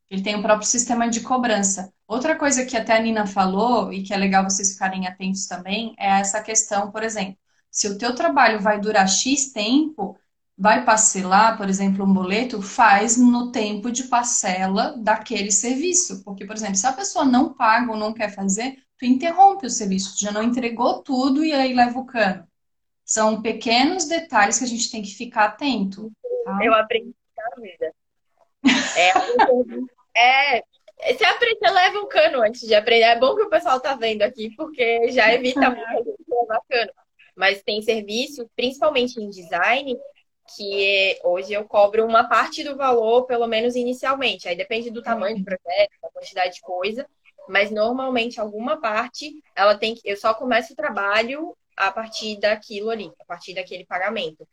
Ele tem o próprio sistema de cobrança. Outra coisa que até a Nina falou, e que é legal vocês ficarem atentos também, é essa questão, por exemplo, se o teu trabalho vai durar X tempo, vai parcelar, por exemplo, um boleto, faz no tempo de parcela daquele serviço. Porque, por exemplo, se a pessoa não paga ou não quer fazer, tu interrompe o serviço, tu já não entregou tudo e aí leva o cano. São pequenos detalhes que a gente tem que ficar atento, tá? Eu aprendi na vida. É, é, você aprende, você leva um cano antes de aprender. É bom que o pessoal tá vendo aqui, porque já evita gente levar cano. Mas tem serviço, principalmente em design, que hoje eu cobro uma parte do valor, pelo menos inicialmente. Aí depende do tamanho do projeto, da quantidade de coisa, mas normalmente alguma parte ela tem que. Eu só começo o trabalho a partir daquilo ali, a partir daquele pagamento.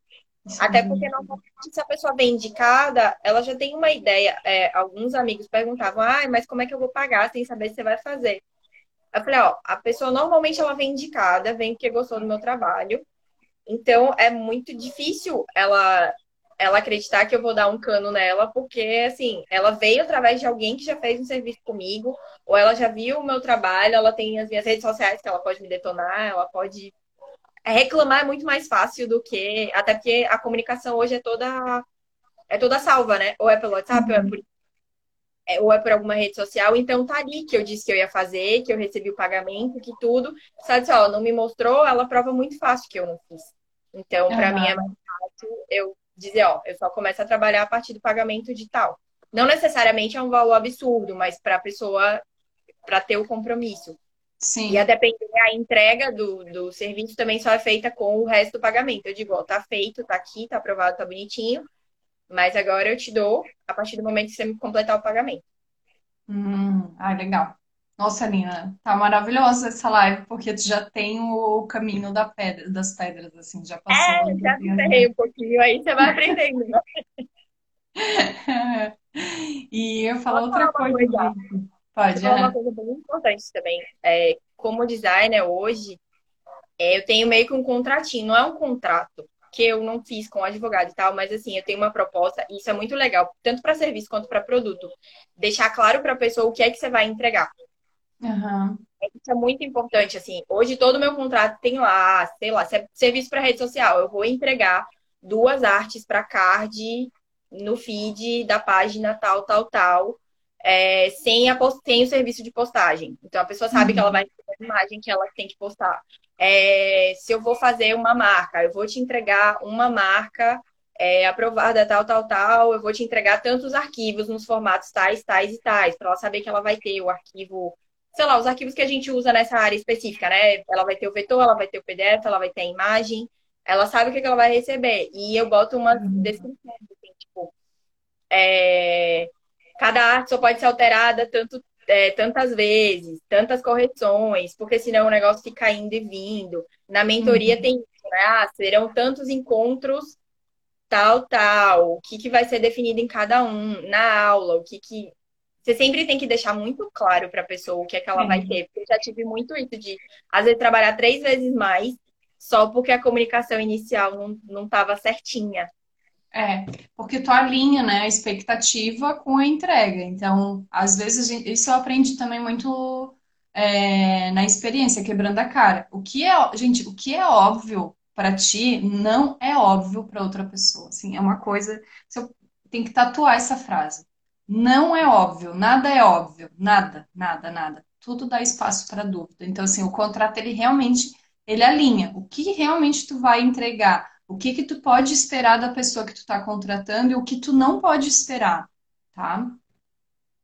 É Até porque, normalmente, se a pessoa vem indicada, ela já tem uma ideia. É, alguns amigos perguntavam, ah, mas como é que eu vou pagar sem saber se você vai fazer? Eu falei, ó, a pessoa normalmente ela vem indicada, vem porque gostou do meu trabalho. Então é muito difícil ela ela acreditar que eu vou dar um cano nela, porque assim, ela veio através de alguém que já fez um serviço comigo, ou ela já viu o meu trabalho, ela tem as minhas redes sociais que ela pode me detonar, ela pode reclamar é muito mais fácil do que, até porque a comunicação hoje é toda é toda salva, né? Ou é pelo WhatsApp, ou é Uhum. por, é- ou é por alguma rede social, então tá ali que eu disse que eu ia fazer, que eu recebi o pagamento, que tudo. Sabe, se ó, não me mostrou, ela prova muito fácil que eu não fiz. Então, pra mim é mais fácil eu dizer, ó, eu só começo a trabalhar a partir do pagamento de tal. Não necessariamente é um valor absurdo, mas para a pessoa, para ter o compromisso. E a Sim. depender, a entrega do, do serviço também só é feita com o resto do pagamento. Eu digo, ó, tá feito, tá aqui, tá aprovado, tá bonitinho, mas agora eu te dou a partir do momento que você me completar o pagamento. Hum, ai, legal. Nossa, Nina, tá maravilhosa essa live, porque tu já tem o caminho da pedra, das pedras, assim, já passou É, já já. um pouquinho, aí você vai aprendendo? E eu falo outra coisa, coisa? Pode, falou uma coisa bem importante também. É, como designer hoje, é, eu tenho meio que um contratinho, não é um contrato que eu não fiz com o advogado e tal, mas assim, eu tenho uma proposta, e isso é muito legal, tanto para serviço quanto para produto. Deixar claro para a pessoa o que é que você vai entregar. Aham. Isso é muito importante, assim. Hoje todo o meu contrato tem lá, sei lá, é serviço para rede social, eu vou entregar duas artes para card no feed da página tal, tal, tal, é, sem, a, sem o serviço de postagem. Então a pessoa sabe que ela vai Uhum. receber a imagem que ela tem que postar. É, se eu vou fazer uma marca, eu vou te entregar uma marca é, aprovada, tal, tal, tal, eu vou te entregar tantos arquivos nos formatos tais, tais e tais, para ela saber que ela vai ter o arquivo sei lá, os arquivos que a gente usa nessa área específica, né? Ela vai ter o vetor, ela vai ter o PDF, ela vai ter a imagem, ela sabe o que que ela vai receber. E eu boto umas Uhum. descrições, assim, tipo, é, cada arte só pode ser alterada tanto, é, tantas vezes, tantas correções, porque senão o negócio fica indo e vindo. Na mentoria Uhum. tem isso, né? Ah, serão tantos encontros, tal, tal, o que que vai ser definido em cada um, na aula, o que que você sempre tem que deixar muito claro para a pessoa o que é que ela vai ter. Porque eu já tive muito isso de, às vezes, trabalhar três vezes mais só porque a comunicação inicial não estava certinha. É, porque tu alinha, né, a expectativa com a entrega. Então, às vezes, isso eu aprendi também muito é, na experiência, quebrando a cara. O que é, gente, o que é óbvio para ti não é óbvio para outra pessoa. Assim, é uma coisa. eu- Tem que tatuar essa frase. Não é óbvio, nada é óbvio, nada, nada, nada. Tudo dá espaço para dúvida. Então, assim, o contrato ele realmente ele alinha o que realmente tu vai entregar, o que que tu pode esperar da pessoa que tu está contratando e o que tu não pode esperar, tá?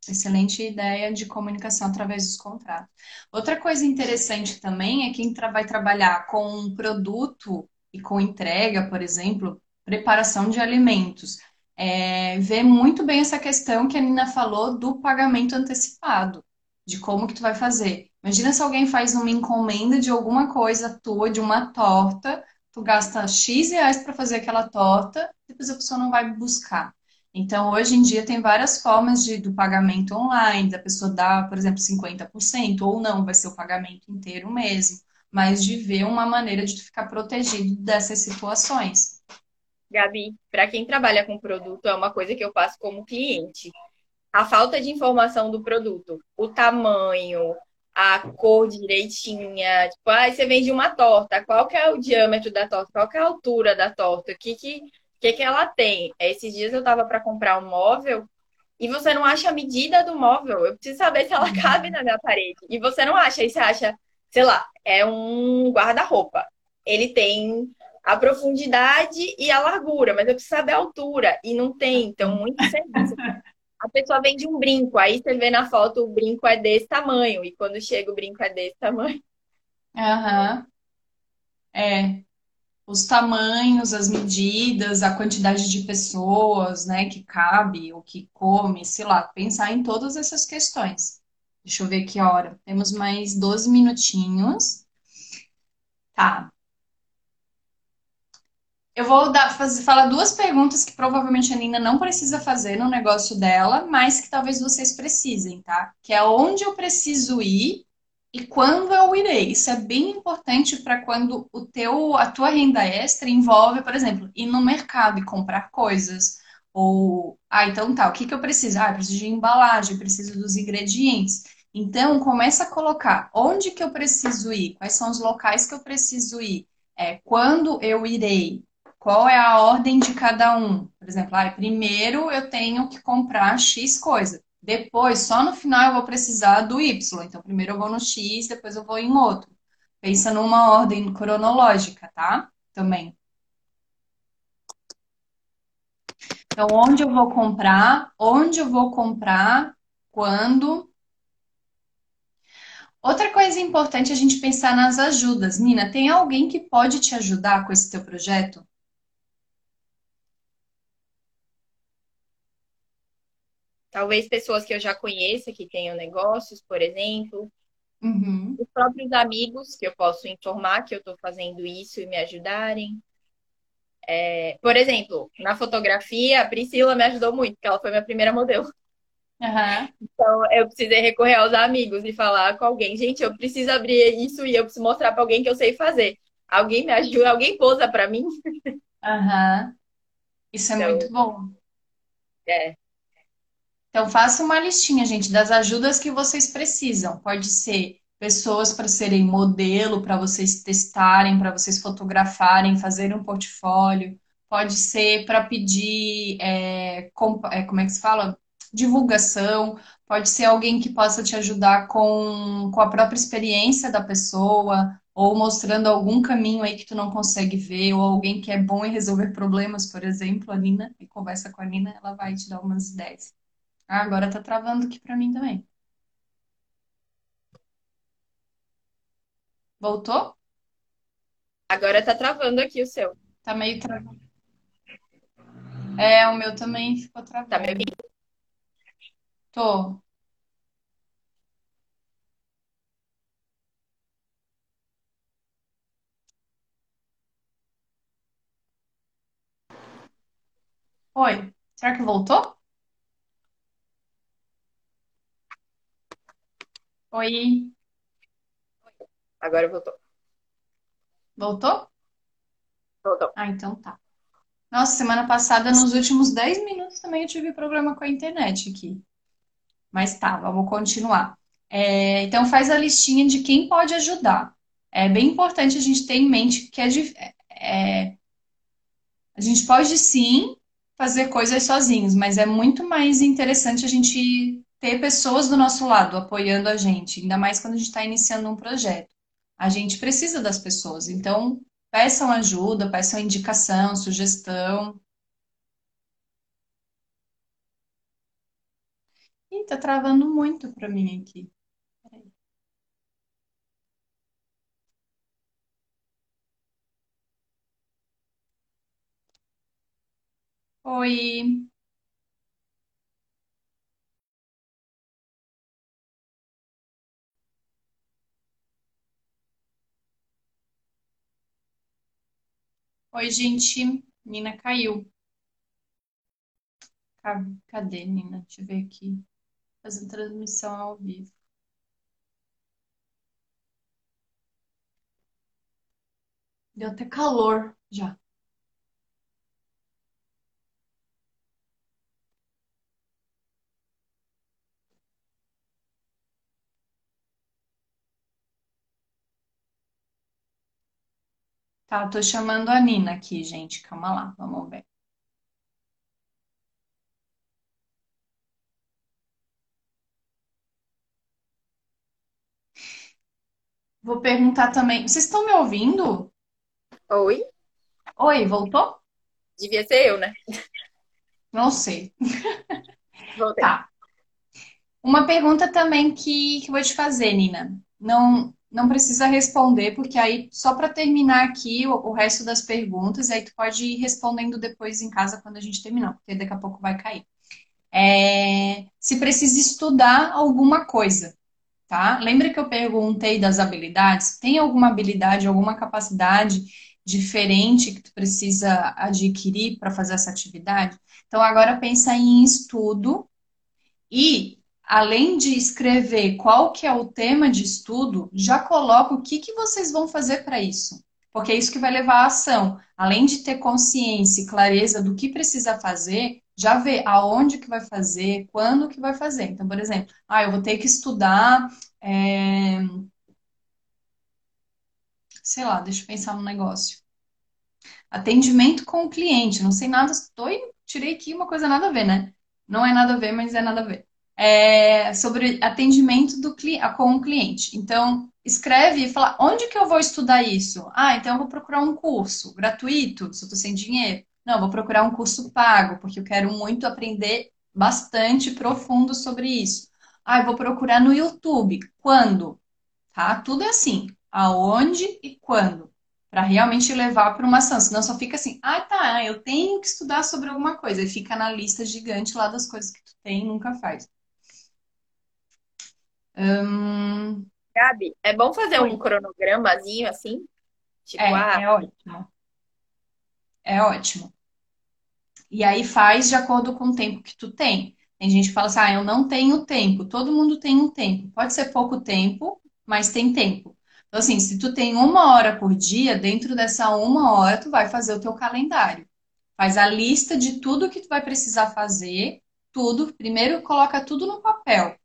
Excelente ideia de comunicação através dos contratos. Outra coisa interessante também é quem vai trabalhar com um produto e com entrega, por exemplo, preparação de alimentos. É, vê muito bem essa questão que a Nina falou do pagamento antecipado, de como que tu vai fazer. Imagina se alguém faz uma encomenda de alguma coisa tua, de uma torta, tu gasta X reais para fazer aquela torta, depois a pessoa não vai buscar. Então, hoje em dia, tem várias formas de, do pagamento online, da pessoa dar, por exemplo, 50%, ou não, vai ser o pagamento inteiro mesmo, mas de ver uma maneira de ficar protegido dessas situações. Gabi, para quem trabalha com produto, é uma coisa que eu faço como cliente. A falta de informação do produto, o tamanho, a cor direitinha, tipo, ah, você vende uma torta, qual que é o diâmetro da torta, qual que é a altura da torta, o que que que, que ela tem? Esses dias eu tava para comprar um móvel e você não acha a medida do móvel. Eu preciso saber se ela uhum. cabe na minha parede. E você não acha, aí você acha, sei lá, é um guarda-roupa. Ele tem a profundidade e a largura, mas eu preciso saber a altura. E não tem, então, muito serviço. A pessoa vende um brinco, aí você vê na foto o brinco é desse tamanho, e quando chega o brinco é desse tamanho. Aham. Uhum. É, os tamanhos, as medidas, a quantidade de pessoas, né, que cabe, o que come, sei lá, pensar em todas essas questões. Deixa eu ver que hora. Temos mais 12 minutinhos. Tá. Eu vou dar, fazer, falar duas perguntas que provavelmente a Nina não precisa fazer no negócio dela, mas que talvez vocês precisem, tá? Que é onde eu preciso ir e quando eu irei. Isso é bem importante para quando o teu, a tua renda extra envolve, por exemplo, ir no mercado e comprar coisas. Ou, ah, então tá, o que que eu preciso? Ah, eu preciso de embalagem, preciso dos ingredientes. Então, começa a colocar onde que eu preciso ir, quais são os locais que eu preciso ir, é, quando eu irei, qual é a ordem de cada um. Por exemplo, ah, primeiro eu tenho que comprar X coisa. Depois, só no final eu vou precisar do Y. Então, primeiro eu vou no X, depois eu vou em outro. Pensa numa ordem cronológica, tá? Também. Então, onde eu vou comprar, onde eu vou comprar, quando. Outra coisa importante é a gente pensar nas ajudas. Nina, tem alguém que pode te ajudar com esse teu projeto? Talvez pessoas que eu já conheça, que tenham negócios, por exemplo. Uhum. Os próprios amigos, que eu posso informar que eu estou fazendo isso e me ajudarem. É, por exemplo, na fotografia, a Priscila me ajudou muito, porque ela foi minha primeira modelo. Uhum. Então, eu precisei recorrer aos amigos e falar com alguém. Gente, eu preciso abrir isso e eu preciso mostrar para alguém que eu sei fazer. Alguém me ajuda, alguém posa para mim. Uhum. Isso é então, muito bom. É. Então, faça uma listinha, gente, das ajudas que vocês precisam. Pode ser pessoas para serem modelo, para vocês testarem, para vocês fotografarem, fazerem um portfólio. Pode ser para pedir, é, é, como é que se fala? Divulgação. Pode ser alguém que possa te ajudar com, com a própria experiência da pessoa, ou mostrando algum caminho aí que tu não consegue ver, ou alguém que é bom em resolver problemas, por exemplo, a Nina, e conversa com a Nina, ela vai te dar umas ideias. Ah, agora tá travando aqui pra mim também. Voltou? Agora tá travando aqui o seu. Tá meio travando. É, o meu também ficou Tá me ouvindo? Tô. Oi. Será que voltou? Oi. Agora voltou. Voltou? Voltou. Ah, então tá. Nossa, semana passada, nos últimos 10 minutos, também eu tive problema com a internet aqui. Mas tá, vamos continuar. É, então, faz a listinha de quem pode ajudar. É bem importante a gente ter em mente que é, é, a gente pode sim fazer coisas sozinhos, mas é muito mais interessante a gente ter pessoas do nosso lado apoiando a gente, ainda mais quando a gente está iniciando um projeto. A gente precisa das pessoas, então peçam ajuda, peçam indicação, sugestão. Ih, tá travando muito para mim aqui. Oi, oi, gente. Nina caiu. Ca- Cadê, Nina? Deixa eu ver aqui. Fazendo transmissão ao vivo. Deu até calor já. Tá, tô chamando a Nina aqui, gente. Calma lá, vamos ver. Vou perguntar também. Vocês estão me ouvindo? Oi? Oi, voltou? Devia ser eu, né? Não sei. Voltei. Tá. Uma pergunta também que, que eu vou te fazer, Nina. Não, não precisa responder, porque aí, só para terminar aqui o, o resto das perguntas, aí tu pode ir respondendo depois em casa quando a gente terminar, porque daqui a pouco vai cair. É, se precisa estudar alguma coisa, tá? Lembra que eu perguntei das habilidades? Tem alguma habilidade, alguma capacidade diferente que tu precisa adquirir para fazer essa atividade? Então, agora pensa em estudo e, além de escrever qual que é o tema de estudo, já coloca o que que vocês vão fazer para isso. Porque é isso que vai levar à ação. Além de ter consciência e clareza do que precisa fazer, já vê aonde que vai fazer, quando que vai fazer. Então, por exemplo, ah, eu vou ter que estudar, é, sei lá, deixa eu pensar no negócio. Atendimento com o cliente. Não sei nada, estou tirei aqui uma coisa nada a ver, né? Não é nada a ver, mas é nada a ver. É sobre atendimento do, com o cliente. Então, escreve e fala, onde que eu vou estudar isso? Ah, então eu vou procurar um curso gratuito, se eu estou sem dinheiro. Não, vou procurar um curso pago, porque eu quero muito aprender bastante profundo sobre isso. Ah, eu vou procurar no YouTube. Quando? Tá? Tudo é assim. Aonde e quando? Para realmente levar para uma ação. Senão só fica assim, ah, tá, eu tenho que estudar sobre alguma coisa. E fica na lista gigante lá das coisas que tu tem e nunca faz. Hum, Gabi, é bom fazer oi. um cronogramazinho assim? Tipo, É, ah, é ótimo. É ótimo. E aí faz de acordo com o tempo que tu tem. Tem gente que fala assim, ah, eu não tenho tempo. Todo mundo tem um tempo. Pode ser pouco tempo, mas tem tempo. Então, assim, se tu tem uma hora por dia, dentro dessa uma hora, tu vai fazer o teu calendário. Faz a lista de tudo que tu vai precisar fazer, tudo. Primeiro coloca tudo no papel.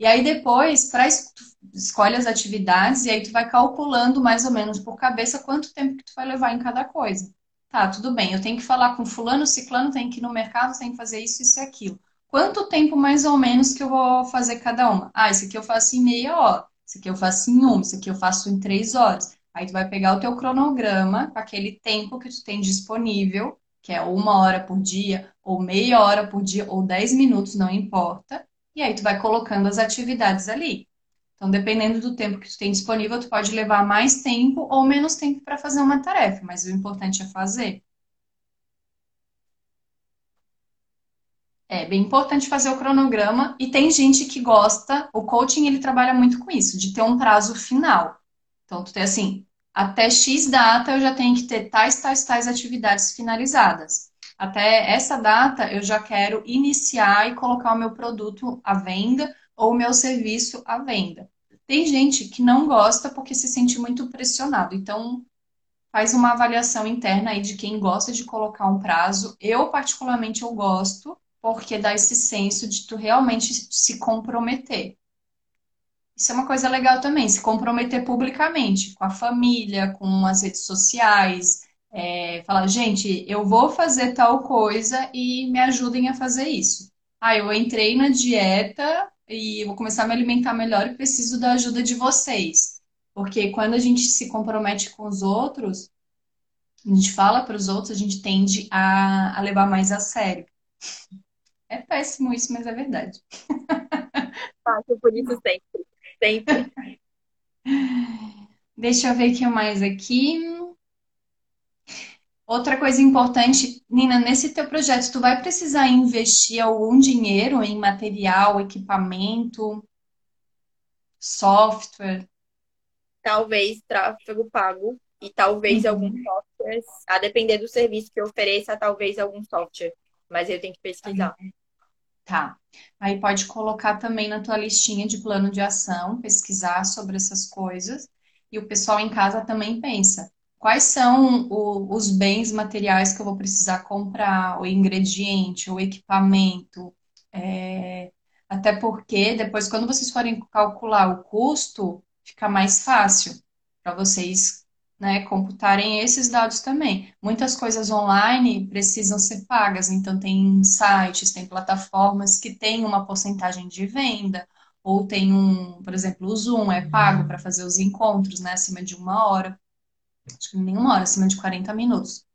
E aí depois, tu escolhe as atividades e aí tu vai calculando mais ou menos por cabeça quanto tempo que tu vai levar em cada coisa. Tá, tudo bem. Eu tenho que falar com fulano, ciclano, tenho que ir no mercado, tenho que fazer isso, isso e aquilo. Quanto tempo mais ou menos que eu vou fazer cada uma? Ah, esse aqui eu faço em meia hora. Esse aqui eu faço em uma. Esse aqui eu faço em três horas. Aí tu vai pegar o teu cronograma, com aquele tempo que tu tem disponível, que é uma hora por dia, ou meia hora por dia, ou dez minutos, não importa. E aí tu vai colocando as atividades ali. Então, dependendo do tempo que tu tem disponível, tu pode levar mais tempo ou menos tempo para fazer uma tarefa, mas o importante é fazer. É bem importante fazer o cronograma e tem gente que gosta, o coaching ele trabalha muito com isso, de ter um prazo final. Então, tu tem assim, até X data eu já tenho que ter tais, tais, tais atividades finalizadas. Até essa data eu já quero iniciar e colocar o meu produto à venda ou o meu serviço à venda. Tem gente que não gosta porque se sente muito pressionado. Então, faz uma avaliação interna aí de quem gosta de colocar um prazo. Eu, particularmente, eu gosto porque dá esse senso de tu realmente se comprometer. Isso é uma coisa legal também, se comprometer publicamente, com a família, com as redes sociais, É, falar, gente, eu vou fazer tal coisa e me ajudem a fazer isso. Ah, eu entrei na dieta e vou começar a me alimentar melhor e preciso da ajuda de vocês. Porque quando a gente se compromete com os outros, a gente fala para os outros, a gente tende a, a levar mais a sério. É péssimo isso, mas é verdade. Faço por isso sempre. Sempre. Deixa eu ver o que mais aqui. Outra coisa importante, Nina, nesse teu projeto, tu vai precisar investir algum dinheiro em material, equipamento, software? Talvez tráfego pago e talvez alguns Uhum. softwares, a depender do serviço que ofereça, talvez algum software. Mas eu tenho que pesquisar. Tá. Aí pode colocar também na tua listinha de plano de ação, pesquisar sobre essas coisas. E o pessoal em casa também pensa, quais são o- os bens materiais que eu vou precisar comprar, o ingrediente, o equipamento. É, até porque depois, quando vocês forem calcular o custo, fica mais fácil para vocês, né, computarem esses dados também. Muitas coisas online precisam ser pagas, então tem sites, tem plataformas que têm uma porcentagem de venda, ou tem um, por exemplo, o Zoom é pago para fazer os encontros, né, acima de uma hora, acho que nem uma hora, acima de 40 minutos.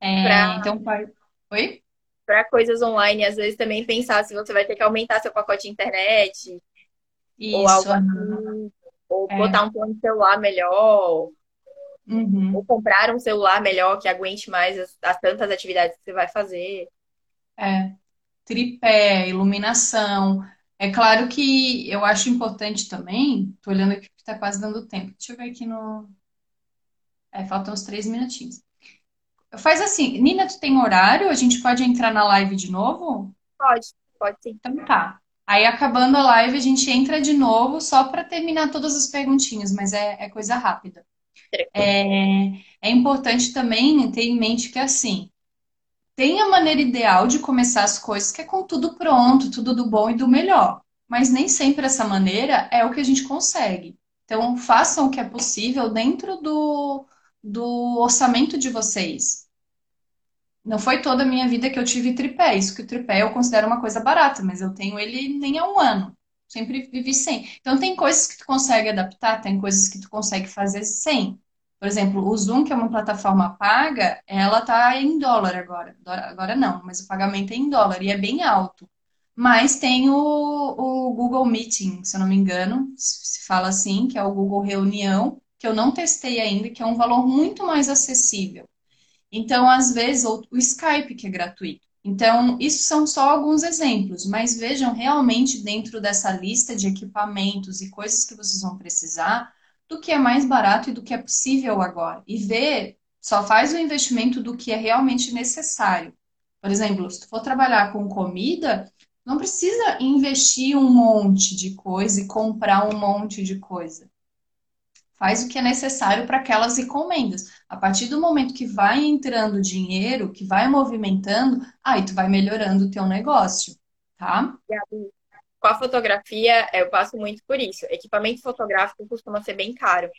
É, Para então. Oi? para coisas online, às vezes também pensar se você vai ter que aumentar seu pacote de internet ou Isso, algo aham, assim, ou é, botar um plano de celular melhor, ou uhum, comprar um celular melhor que aguente mais as, as tantas atividades que você vai fazer. é. Tripé, iluminação. É claro que eu acho importante também, tô olhando aqui que tá quase dando tempo. Deixa eu ver aqui no. É, faltam uns três minutinhos. Faz assim, Nina, tu tem horário? A gente pode entrar na live de novo? Pode, pode sim. Então tá. Aí acabando a live, a gente entra de novo só para terminar todas as perguntinhas, mas é, é coisa rápida. É, é importante também ter em mente que assim, tem a maneira ideal de começar as coisas, que é com tudo pronto, tudo do bom e do melhor. Mas nem sempre essa maneira é o que a gente consegue. Então, façam o que é possível dentro do, do orçamento de vocês. Não foi toda a minha vida que eu tive tripé. Isso que o tripé eu considero uma coisa barata, mas eu tenho ele nem há um ano. Sempre vivi sem. Então, tem coisas que tu consegue adaptar, tem coisas que tu consegue fazer sem. Por exemplo, o Zoom, que é uma plataforma paga, ela tá em dólar agora. Agora não, mas o pagamento é em dólar e é bem alto. Mas tem o, o Google Meeting, se eu não me engano, se fala assim, que é o Google Reunião, que eu não testei ainda, que é um valor muito mais acessível. Então, às vezes, o Skype, que é gratuito. Então, isso são só alguns exemplos, mas vejam realmente dentro dessa lista de equipamentos e coisas que vocês vão precisar, do que é mais barato e do que é possível agora. E ver, só faz o investimento do que é realmente necessário. Por exemplo, se tu for trabalhar com comida, não precisa investir um monte de coisa e comprar um monte de coisa faz o que é necessário para aquelas encomendas. A partir do momento que vai entrando dinheiro, que vai movimentando, aí tu vai melhorando o teu negócio, tá? Com a fotografia, eu passo muito por isso. Equipamento fotográfico costuma ser bem caro.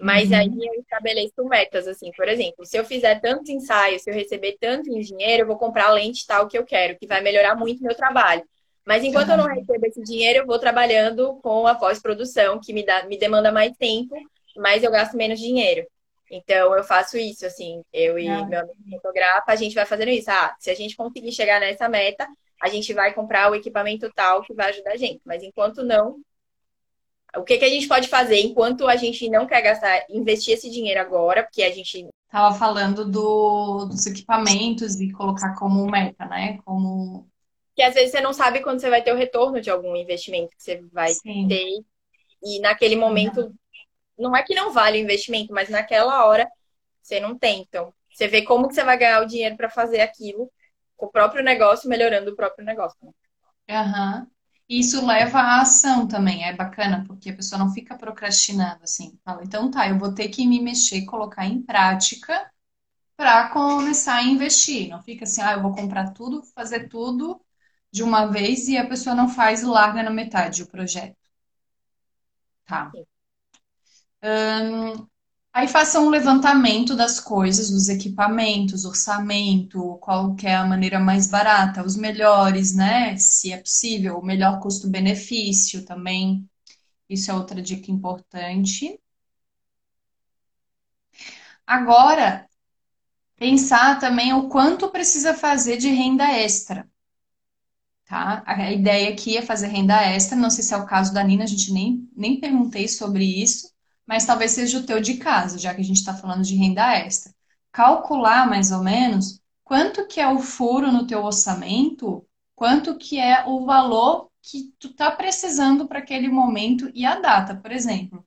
Mas aí Uhum. eu estabeleço metas, assim, por exemplo, se eu fizer tantos ensaios, se eu receber tanto em dinheiro, eu vou comprar a lente tal que eu quero, que vai melhorar muito meu trabalho. Mas enquanto eu não Aham. recebo esse dinheiro, eu vou trabalhando com a pós-produção, que me dá, me demanda mais tempo, mas eu gasto menos dinheiro. Então eu faço isso, assim, eu e Ah, meu amigo fotógrafo, a gente vai fazendo isso. Ah, se a gente conseguir chegar nessa meta, a gente vai comprar o equipamento tal que vai ajudar a gente. Mas enquanto não, o que que a gente pode fazer enquanto a gente não quer gastar, investir esse dinheiro agora, porque a gente. Tava falando do, dos equipamentos e colocar como meta, né? Como, Que às vezes você não sabe quando você vai ter o retorno de algum investimento que você vai sim. ter, e naquele momento, não é que não vale o investimento, mas naquela hora você não tem. Então, você vê como que você vai ganhar o dinheiro para fazer aquilo, com o próprio negócio, melhorando o próprio negócio. né? Aham. Isso leva à ação também, é bacana, porque a pessoa não fica procrastinando assim. Fala, então tá, eu vou ter que me mexer, colocar em prática para começar a investir. Não fica assim, ah, eu vou comprar tudo, fazer tudo de uma vez e a pessoa não faz e larga na metade o projeto. Tá. Aí faça um levantamento das coisas, dos equipamentos, orçamento, qual que é a maneira mais barata, os melhores, né? Se é possível, o melhor custo-benefício também. Isso é outra dica importante. Agora, pensar também o quanto precisa fazer de renda extra. Tá? A ideia aqui é fazer renda extra, não sei se é o caso da Nina, a gente nem, nem perguntei sobre isso, mas talvez seja o teu de casa, já que a gente está falando de renda extra. Calcular mais ou menos quanto que é o furo no teu orçamento, quanto que é o valor que tu tá precisando para aquele momento e a data, por exemplo.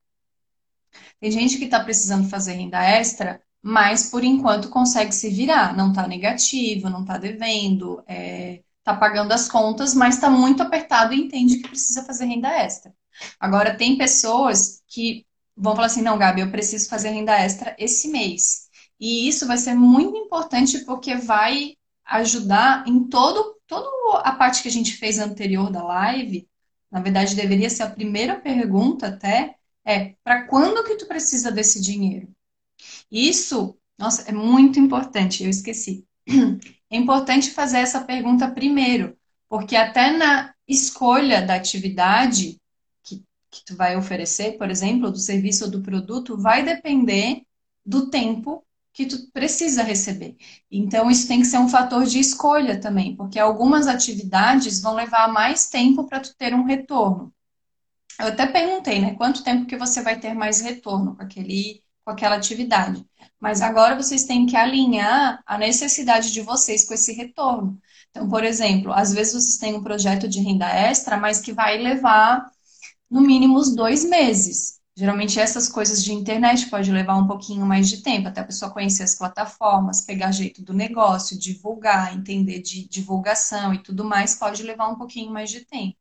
Tem gente que está precisando fazer renda extra, mas por enquanto consegue se virar, não está negativo, não está devendo, é, tá pagando as contas, mas está muito apertado e entende que precisa fazer renda extra. Agora, tem pessoas que vão falar assim: não, Gabi, eu preciso fazer renda extra esse mês. E isso vai ser muito importante porque vai ajudar em todo, toda a parte que a gente fez anterior da live. Na verdade, deveria ser a primeira pergunta até, é para quando que tu precisa desse dinheiro? Isso, nossa, é muito importante, eu esqueci. É importante fazer essa pergunta primeiro, porque até na escolha da atividade que, tu vai oferecer, por exemplo, do serviço ou do produto, vai depender do tempo que tu precisa receber. Então, isso tem que ser um fator de escolha também, porque algumas atividades vão levar mais tempo para tu ter um retorno. Eu até perguntei, né, quanto tempo que você vai ter mais retorno com aquele com aquela atividade. Mas agora vocês têm que alinhar a necessidade de vocês com esse retorno. Então, por exemplo, às vezes vocês têm um projeto de renda extra, mas que vai levar no mínimo uns dois meses. Geralmente essas coisas de internet pode levar um pouquinho mais de tempo, até a pessoa conhecer as plataformas, pegar jeito do negócio, divulgar, entender de divulgação e tudo mais, pode levar um pouquinho mais de tempo.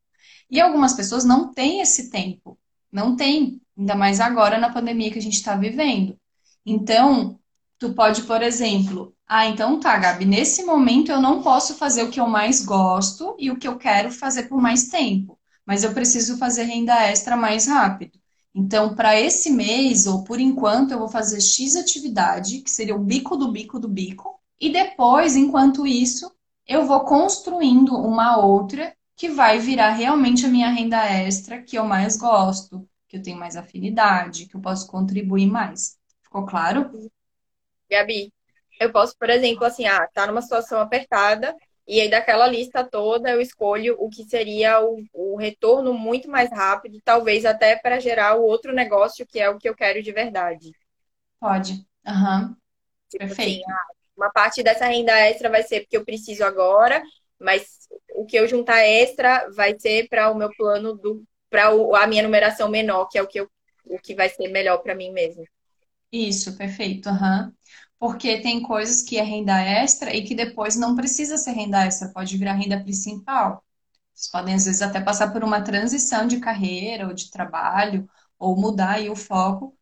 E algumas pessoas não têm esse tempo, não tem, ainda mais agora na pandemia que a gente está vivendo. Então, tu pode, por exemplo, ah, então tá, Gabi, nesse momento eu não posso fazer o que eu mais gosto e o que eu quero fazer por mais tempo, mas eu preciso fazer renda extra mais rápido. Então, para esse mês, ou por enquanto, eu vou fazer X atividade, que seria o bico do bico do bico, e depois, enquanto isso, eu vou construindo uma outra que vai virar realmente a minha renda extra que eu mais gosto, que eu tenho mais afinidade, que eu posso contribuir mais. Ficou claro? Gabi, eu posso, por exemplo, assim, ah, tá numa situação apertada, e aí daquela lista toda eu escolho o que seria o, o retorno muito mais rápido, talvez até para gerar o outro negócio que é o que eu quero de verdade. Pode. Uhum. Tipo assim, Perfeito. Assim, uma parte dessa renda extra vai ser porque eu preciso agora, mas o que eu juntar extra vai ser para o meu plano do para a minha numeração menor, que é o que eu, o que vai ser melhor para mim mesmo. Isso, perfeito. Uhum. Porque tem coisas que é renda extra e que depois não precisa ser renda extra, pode virar renda principal. Vocês podem, às vezes, até passar por uma transição de carreira ou de trabalho, ou mudar aí o foco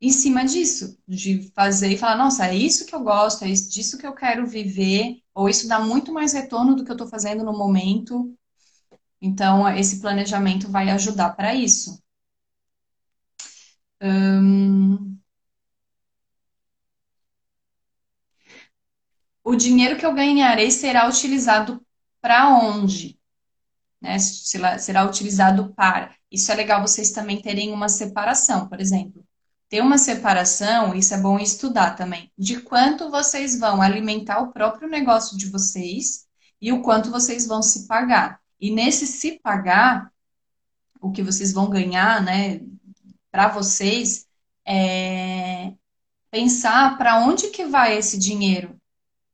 em cima disso, de fazer e falar, nossa, é isso que eu gosto, é disso que eu quero viver, ou isso dá muito mais retorno do que eu estou fazendo no momento. Então, esse planejamento vai ajudar para isso. Hum... O dinheiro que eu ganharei será utilizado para onde? Né? Será utilizado para. Isso é legal vocês também terem uma separação, por exemplo. Ter uma separação, isso é bom estudar também, de quanto vocês vão alimentar o próprio negócio de vocês e o quanto vocês vão se pagar. E nesse se pagar, o que vocês vão ganhar, né, para vocês, é pensar para onde que vai esse dinheiro.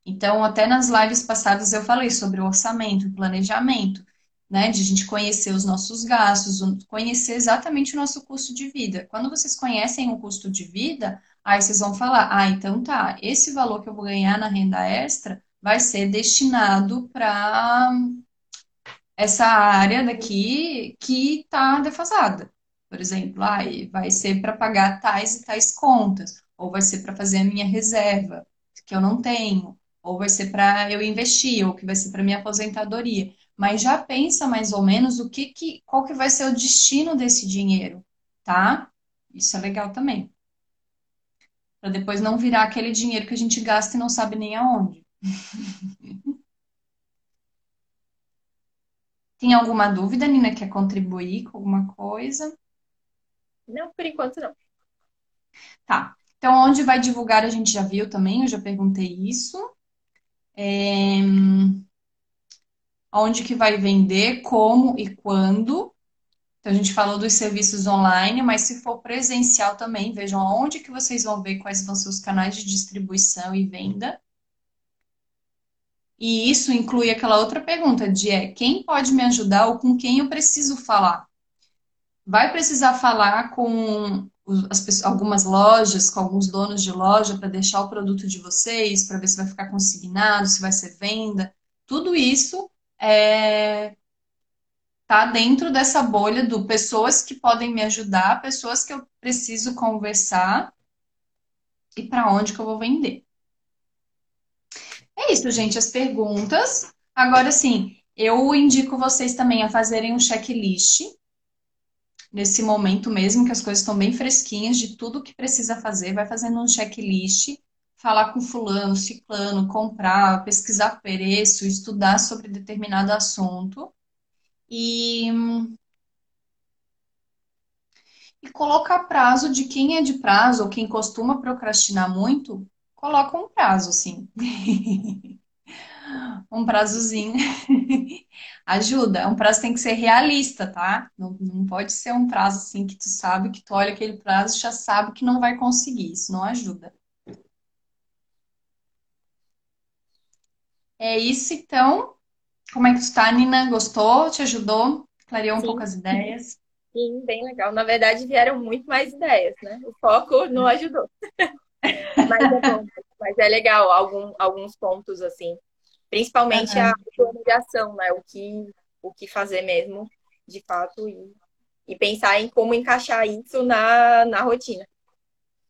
Então, até nas lives passadas eu falei sobre o orçamento, planejamento, né, de a gente conhecer os nossos gastos, conhecer exatamente o nosso custo de vida. Quando vocês conhecem o custo de vida, aí vocês vão falar: ah, então tá, esse valor que eu vou ganhar na renda extra vai ser destinado para essa área daqui que está defasada. Por exemplo, ah, vai ser para pagar tais e tais contas, ou vai ser para fazer a minha reserva, que eu não tenho, ou vai ser para eu investir, ou que vai ser para minha aposentadoria. Mas já pensa mais ou menos o que, que qual que vai ser o destino desse dinheiro, tá? Isso é legal também. para depois não virar aquele dinheiro que a gente gasta e não sabe nem aonde. Tem alguma dúvida, Nina? Quer contribuir com alguma coisa? Não, por enquanto não. Tá. Então, onde vai divulgar, a gente já viu também, eu já perguntei isso. É... Onde que vai vender, como e quando. Então, a gente falou dos serviços online, mas se for presencial também, vejam onde que vocês vão ver quais vão ser os canais de distribuição e venda. E isso inclui aquela outra pergunta de é, quem pode me ajudar ou com quem eu preciso falar? Vai precisar falar com as, algumas lojas, com alguns donos de loja para deixar o produto de vocês, para ver se vai ficar consignado, se vai ser venda. Tudo isso é, tá dentro dessa bolha do pessoas que podem me ajudar, pessoas que eu preciso conversar e para onde que eu vou vender. É isso, gente, as perguntas. Agora sim, eu indico vocês também a fazerem um checklist nesse momento mesmo, que as coisas estão bem fresquinhas de tudo que precisa fazer, vai fazendo um checklist, falar com fulano, ciclano, comprar, pesquisar preço, estudar sobre determinado assunto e e colocar prazo de quem é de prazo ou quem costuma procrastinar muito, coloca um prazo, sim. um prazozinho. Ajuda. Um prazo tem que ser realista, tá? Não, não pode ser um prazo assim que tu sabe que tu olha aquele prazo e já sabe que não vai conseguir. Isso não ajuda. É isso, então. Como é que tu tá, Nina? Gostou? Te ajudou? Clareou um Sim. pouco as ideias? Sim, bem legal. Na verdade, vieram muito mais ideias, né? O foco não ajudou. Mas é bom, mas é legal algum, alguns pontos assim. Principalmente uhum. a planejação, né? O que, o que fazer mesmo, de fato, e, e pensar em como encaixar isso na, na rotina.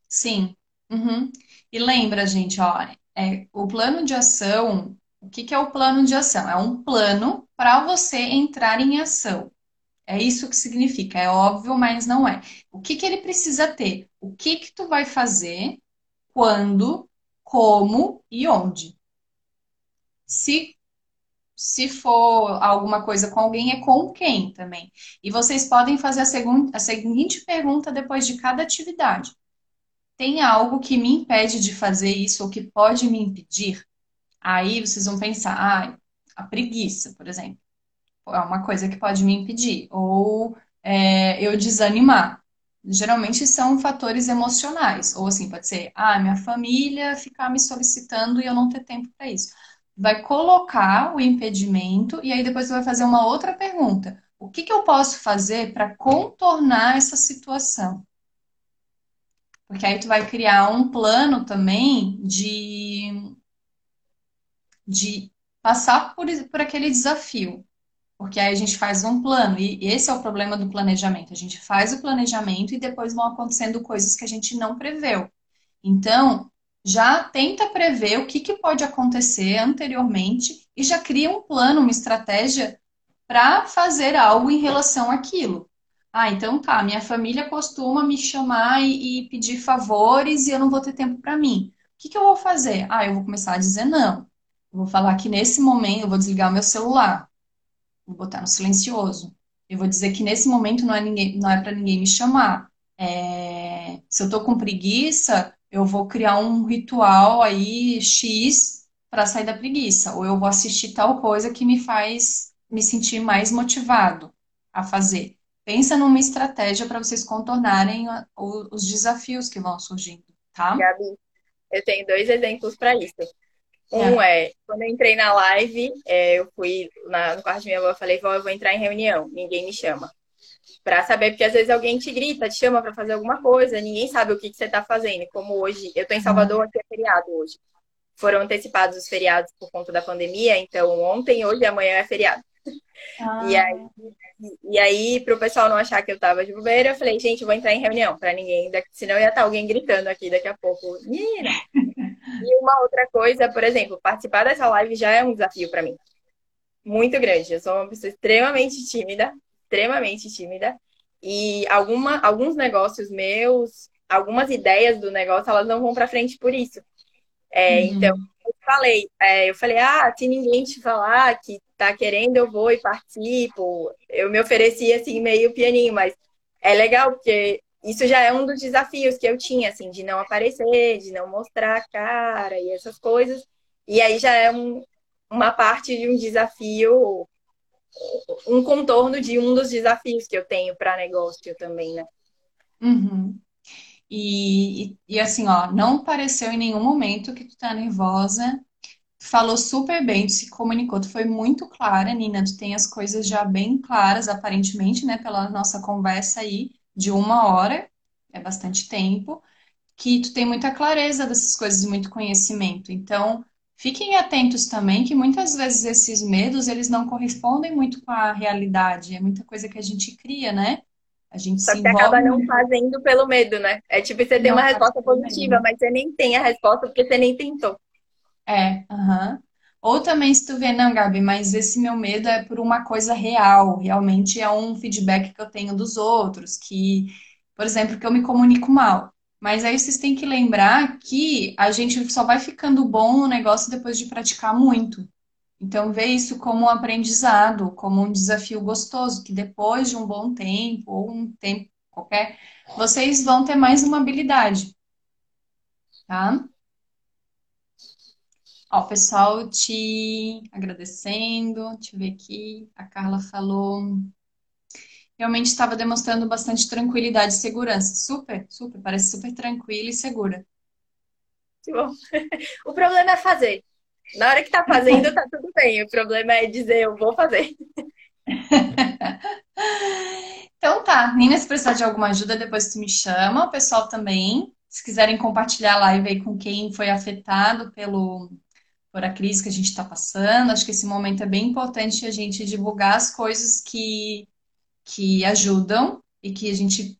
Sim. Uhum. E lembra, gente, ó, é, o plano de ação, o que, que é o plano de ação? É um plano para você entrar em ação. É isso que significa. É óbvio, mas não é. O que, que ele precisa ter? O que, que tu vai fazer quando, como e onde. Se se for alguma coisa com alguém, é com quem também. E vocês podem fazer a, segun, a seguinte pergunta depois de cada atividade: Tem algo que me impede de fazer isso ou que pode me impedir? Aí vocês vão pensar, ah, a preguiça, por exemplo, é uma coisa que pode me impedir. Ou é, eu desanimar geralmente são fatores emocionais. Ou assim, pode ser, ah, minha família ficar me solicitando e eu não ter tempo para isso. Vai colocar o impedimento e aí depois você vai fazer uma outra pergunta. O que, que eu posso fazer para contornar essa situação? Porque aí tu vai criar um plano também de, de passar por, por aquele desafio. Porque aí a gente faz um plano, e esse é o problema do planejamento. A gente faz o planejamento e depois vão acontecendo coisas que a gente não preveu. Então, já tenta prever o que, que pode acontecer anteriormente e já cria um plano, uma estratégia para fazer algo em relação àquilo. Ah, então tá, minha família costuma me chamar e, e pedir favores e eu não vou ter tempo para mim. O que, que eu vou fazer? Ah, eu vou começar a dizer não. Eu vou falar que nesse momento eu vou desligar o meu celular vou botar no silencioso. Eu vou dizer que nesse momento não é, ninguém, não é para ninguém me chamar. É, se eu estou com preguiça, eu vou criar um ritual aí X para sair da preguiça. Ou eu vou assistir tal coisa que me faz me sentir mais motivado a fazer. Pensa numa estratégia para vocês contornarem os desafios que vão surgindo, tá? Gabi, eu tenho dois exemplos para isso. Um é. é, quando eu entrei na live, é, eu fui na, no quarto de minha avó, falei, vó, eu vou entrar em reunião, ninguém me chama. Pra saber, porque às vezes alguém te grita, te chama para fazer alguma coisa, ninguém sabe o que, que você tá fazendo. Como hoje, eu tô em Salvador, aqui é feriado hoje. Foram antecipados os feriados por conta da pandemia, então ontem, hoje e amanhã é feriado. Ah. E aí, e aí, pro pessoal não achar que eu tava de bobeira, eu falei, gente, eu vou entrar em reunião para ninguém, senão ia estar tá alguém gritando aqui daqui a pouco. E uma outra coisa, por exemplo, participar dessa live já é um desafio para mim. Muito grande. Eu sou uma pessoa extremamente tímida, extremamente tímida. E alguma, alguns negócios meus, algumas ideias do negócio, elas não vão para frente por isso. É, uhum. Então, eu falei, é, eu falei, ah, se ninguém te falar que tá querendo, eu vou e participo. Eu me ofereci assim, meio pianinho, mas é legal, porque isso já é um dos desafios que eu tinha, assim, de não aparecer, de não mostrar a cara e essas coisas. E aí já é um, uma parte de um desafio, um contorno de um dos desafios que eu tenho para negócio também, né? Uhum. E, e, assim, ó, não pareceu em nenhum momento que tu tá nervosa. Falou super bem, tu se comunicou, tu foi muito clara, Nina. Tu tem as coisas já bem claras, aparentemente, né, pela nossa conversa aí de uma hora, é bastante tempo, que tu tem muita clareza dessas coisas, muito conhecimento. Então, fiquem atentos também que muitas vezes esses medos, eles não correspondem muito com a realidade. É muita coisa que a gente cria, né? A gente Só se que acaba não fazendo pelo medo, né? É tipo, você tem uma resposta positiva, mas você nem tem a resposta porque você nem tentou. É, aham. Ou também se tu vê, não, Gabi, mas esse meu medo é por uma coisa real, realmente é um feedback que eu tenho dos outros, que, por exemplo, que eu me comunico mal. Mas aí vocês têm que lembrar que a gente só vai ficando bom no negócio depois de praticar muito. Então, vê isso como um aprendizado, como um desafio gostoso, que depois de um bom tempo, ou um tempo qualquer, vocês vão ter mais uma habilidade. Tá? Ó, o pessoal te agradecendo. Deixa eu ver aqui. A Carla falou. Realmente estava demonstrando bastante tranquilidade e segurança. Super, super. Parece super tranquila e segura. Que bom. O problema é fazer. Na hora que tá fazendo, tá tudo bem. O problema é dizer, eu vou fazer. Então tá, Nina, se precisar de alguma ajuda, depois tu me chama. O pessoal também, se quiserem compartilhar a live aí com quem foi afetado pelo, por a crise que a gente está passando. Acho que esse momento é bem importante a gente divulgar as coisas que, que ajudam e que a gente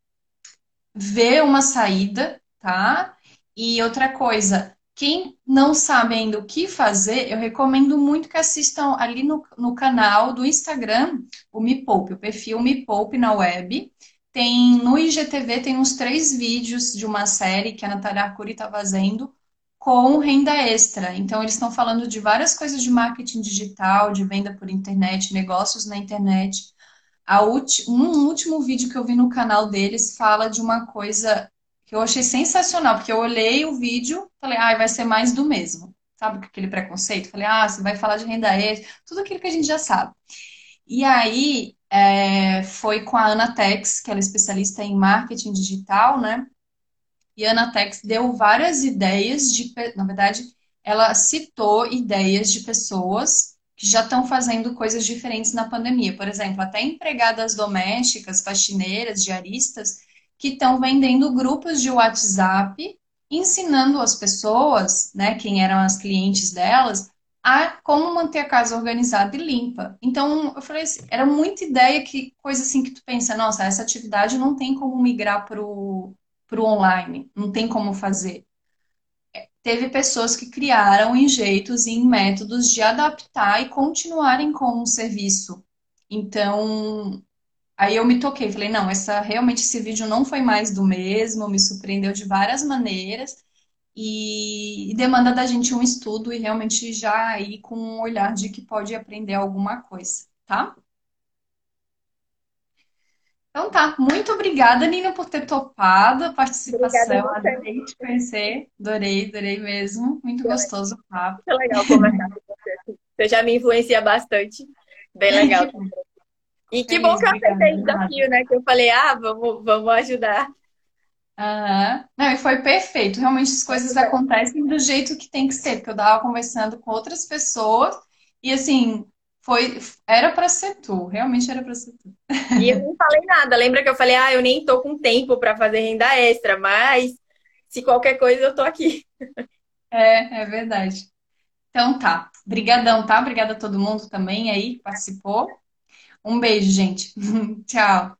vê uma saída, tá? E outra coisa, quem não sabe ainda o que fazer, eu recomendo muito que assistam ali no, no canal do Instagram, o Me Poupe, o perfil Me Poupe na web. Tem no IGTV tem uns três vídeos de uma série que a Natália Arcuri está fazendo com renda extra. Então, eles estão falando de várias coisas de marketing digital, de venda por internet, negócios na internet. Um último vídeo que eu vi no canal deles fala de uma coisa que eu achei sensacional, porque eu olhei o vídeo falei, ah, vai ser mais do mesmo. Sabe aquele preconceito? Falei, ah, você vai falar de renda extra, tudo aquilo que a gente já sabe. E aí, é, foi com a Ana Tex, que ela é especialista em marketing digital, né? E a Anatex deu várias ideias de, na verdade, ela citou ideias de pessoas que já estão fazendo coisas diferentes na pandemia. Por exemplo, até empregadas domésticas, faxineiras, diaristas, que estão vendendo grupos de WhatsApp, ensinando as pessoas, né, quem eram as clientes delas, a como manter a casa organizada e limpa. Então, eu falei assim, era muita ideia que coisa assim que tu pensa, nossa, essa atividade não tem como migrar para o para o online, não tem como fazer. Teve pessoas que criaram em jeitos e em métodos de adaptar e continuarem com o serviço. Então, aí eu me toquei, falei, não, essa realmente esse vídeo não foi mais do mesmo, me surpreendeu de várias maneiras e, e demanda da gente um estudo e realmente já ir com um olhar de que pode aprender alguma coisa, tá? Então tá, muito obrigada, Nina, por ter topado a participação. Adorei te conhecer, adorei, adorei mesmo. Muito gostoso o papo. Muito legal conversar com você. Você já me influencia bastante. Bem legal. E que bom que eu aceitei o desafio, né? Que eu falei, ah, vamos, vamos ajudar. Uhum. Não, e foi perfeito. Realmente as coisas acontecem do jeito que tem que ser, porque eu estava conversando com outras pessoas e assim, foi, era para ser tu, realmente era para ser tu. E eu não falei nada. Lembra que eu falei, ah, eu nem tô com tempo para fazer renda extra, mas se qualquer coisa eu tô aqui. É, é verdade. Então tá. Obrigadão, tá? Obrigada a todo mundo também aí que participou. Um beijo, gente. Tchau.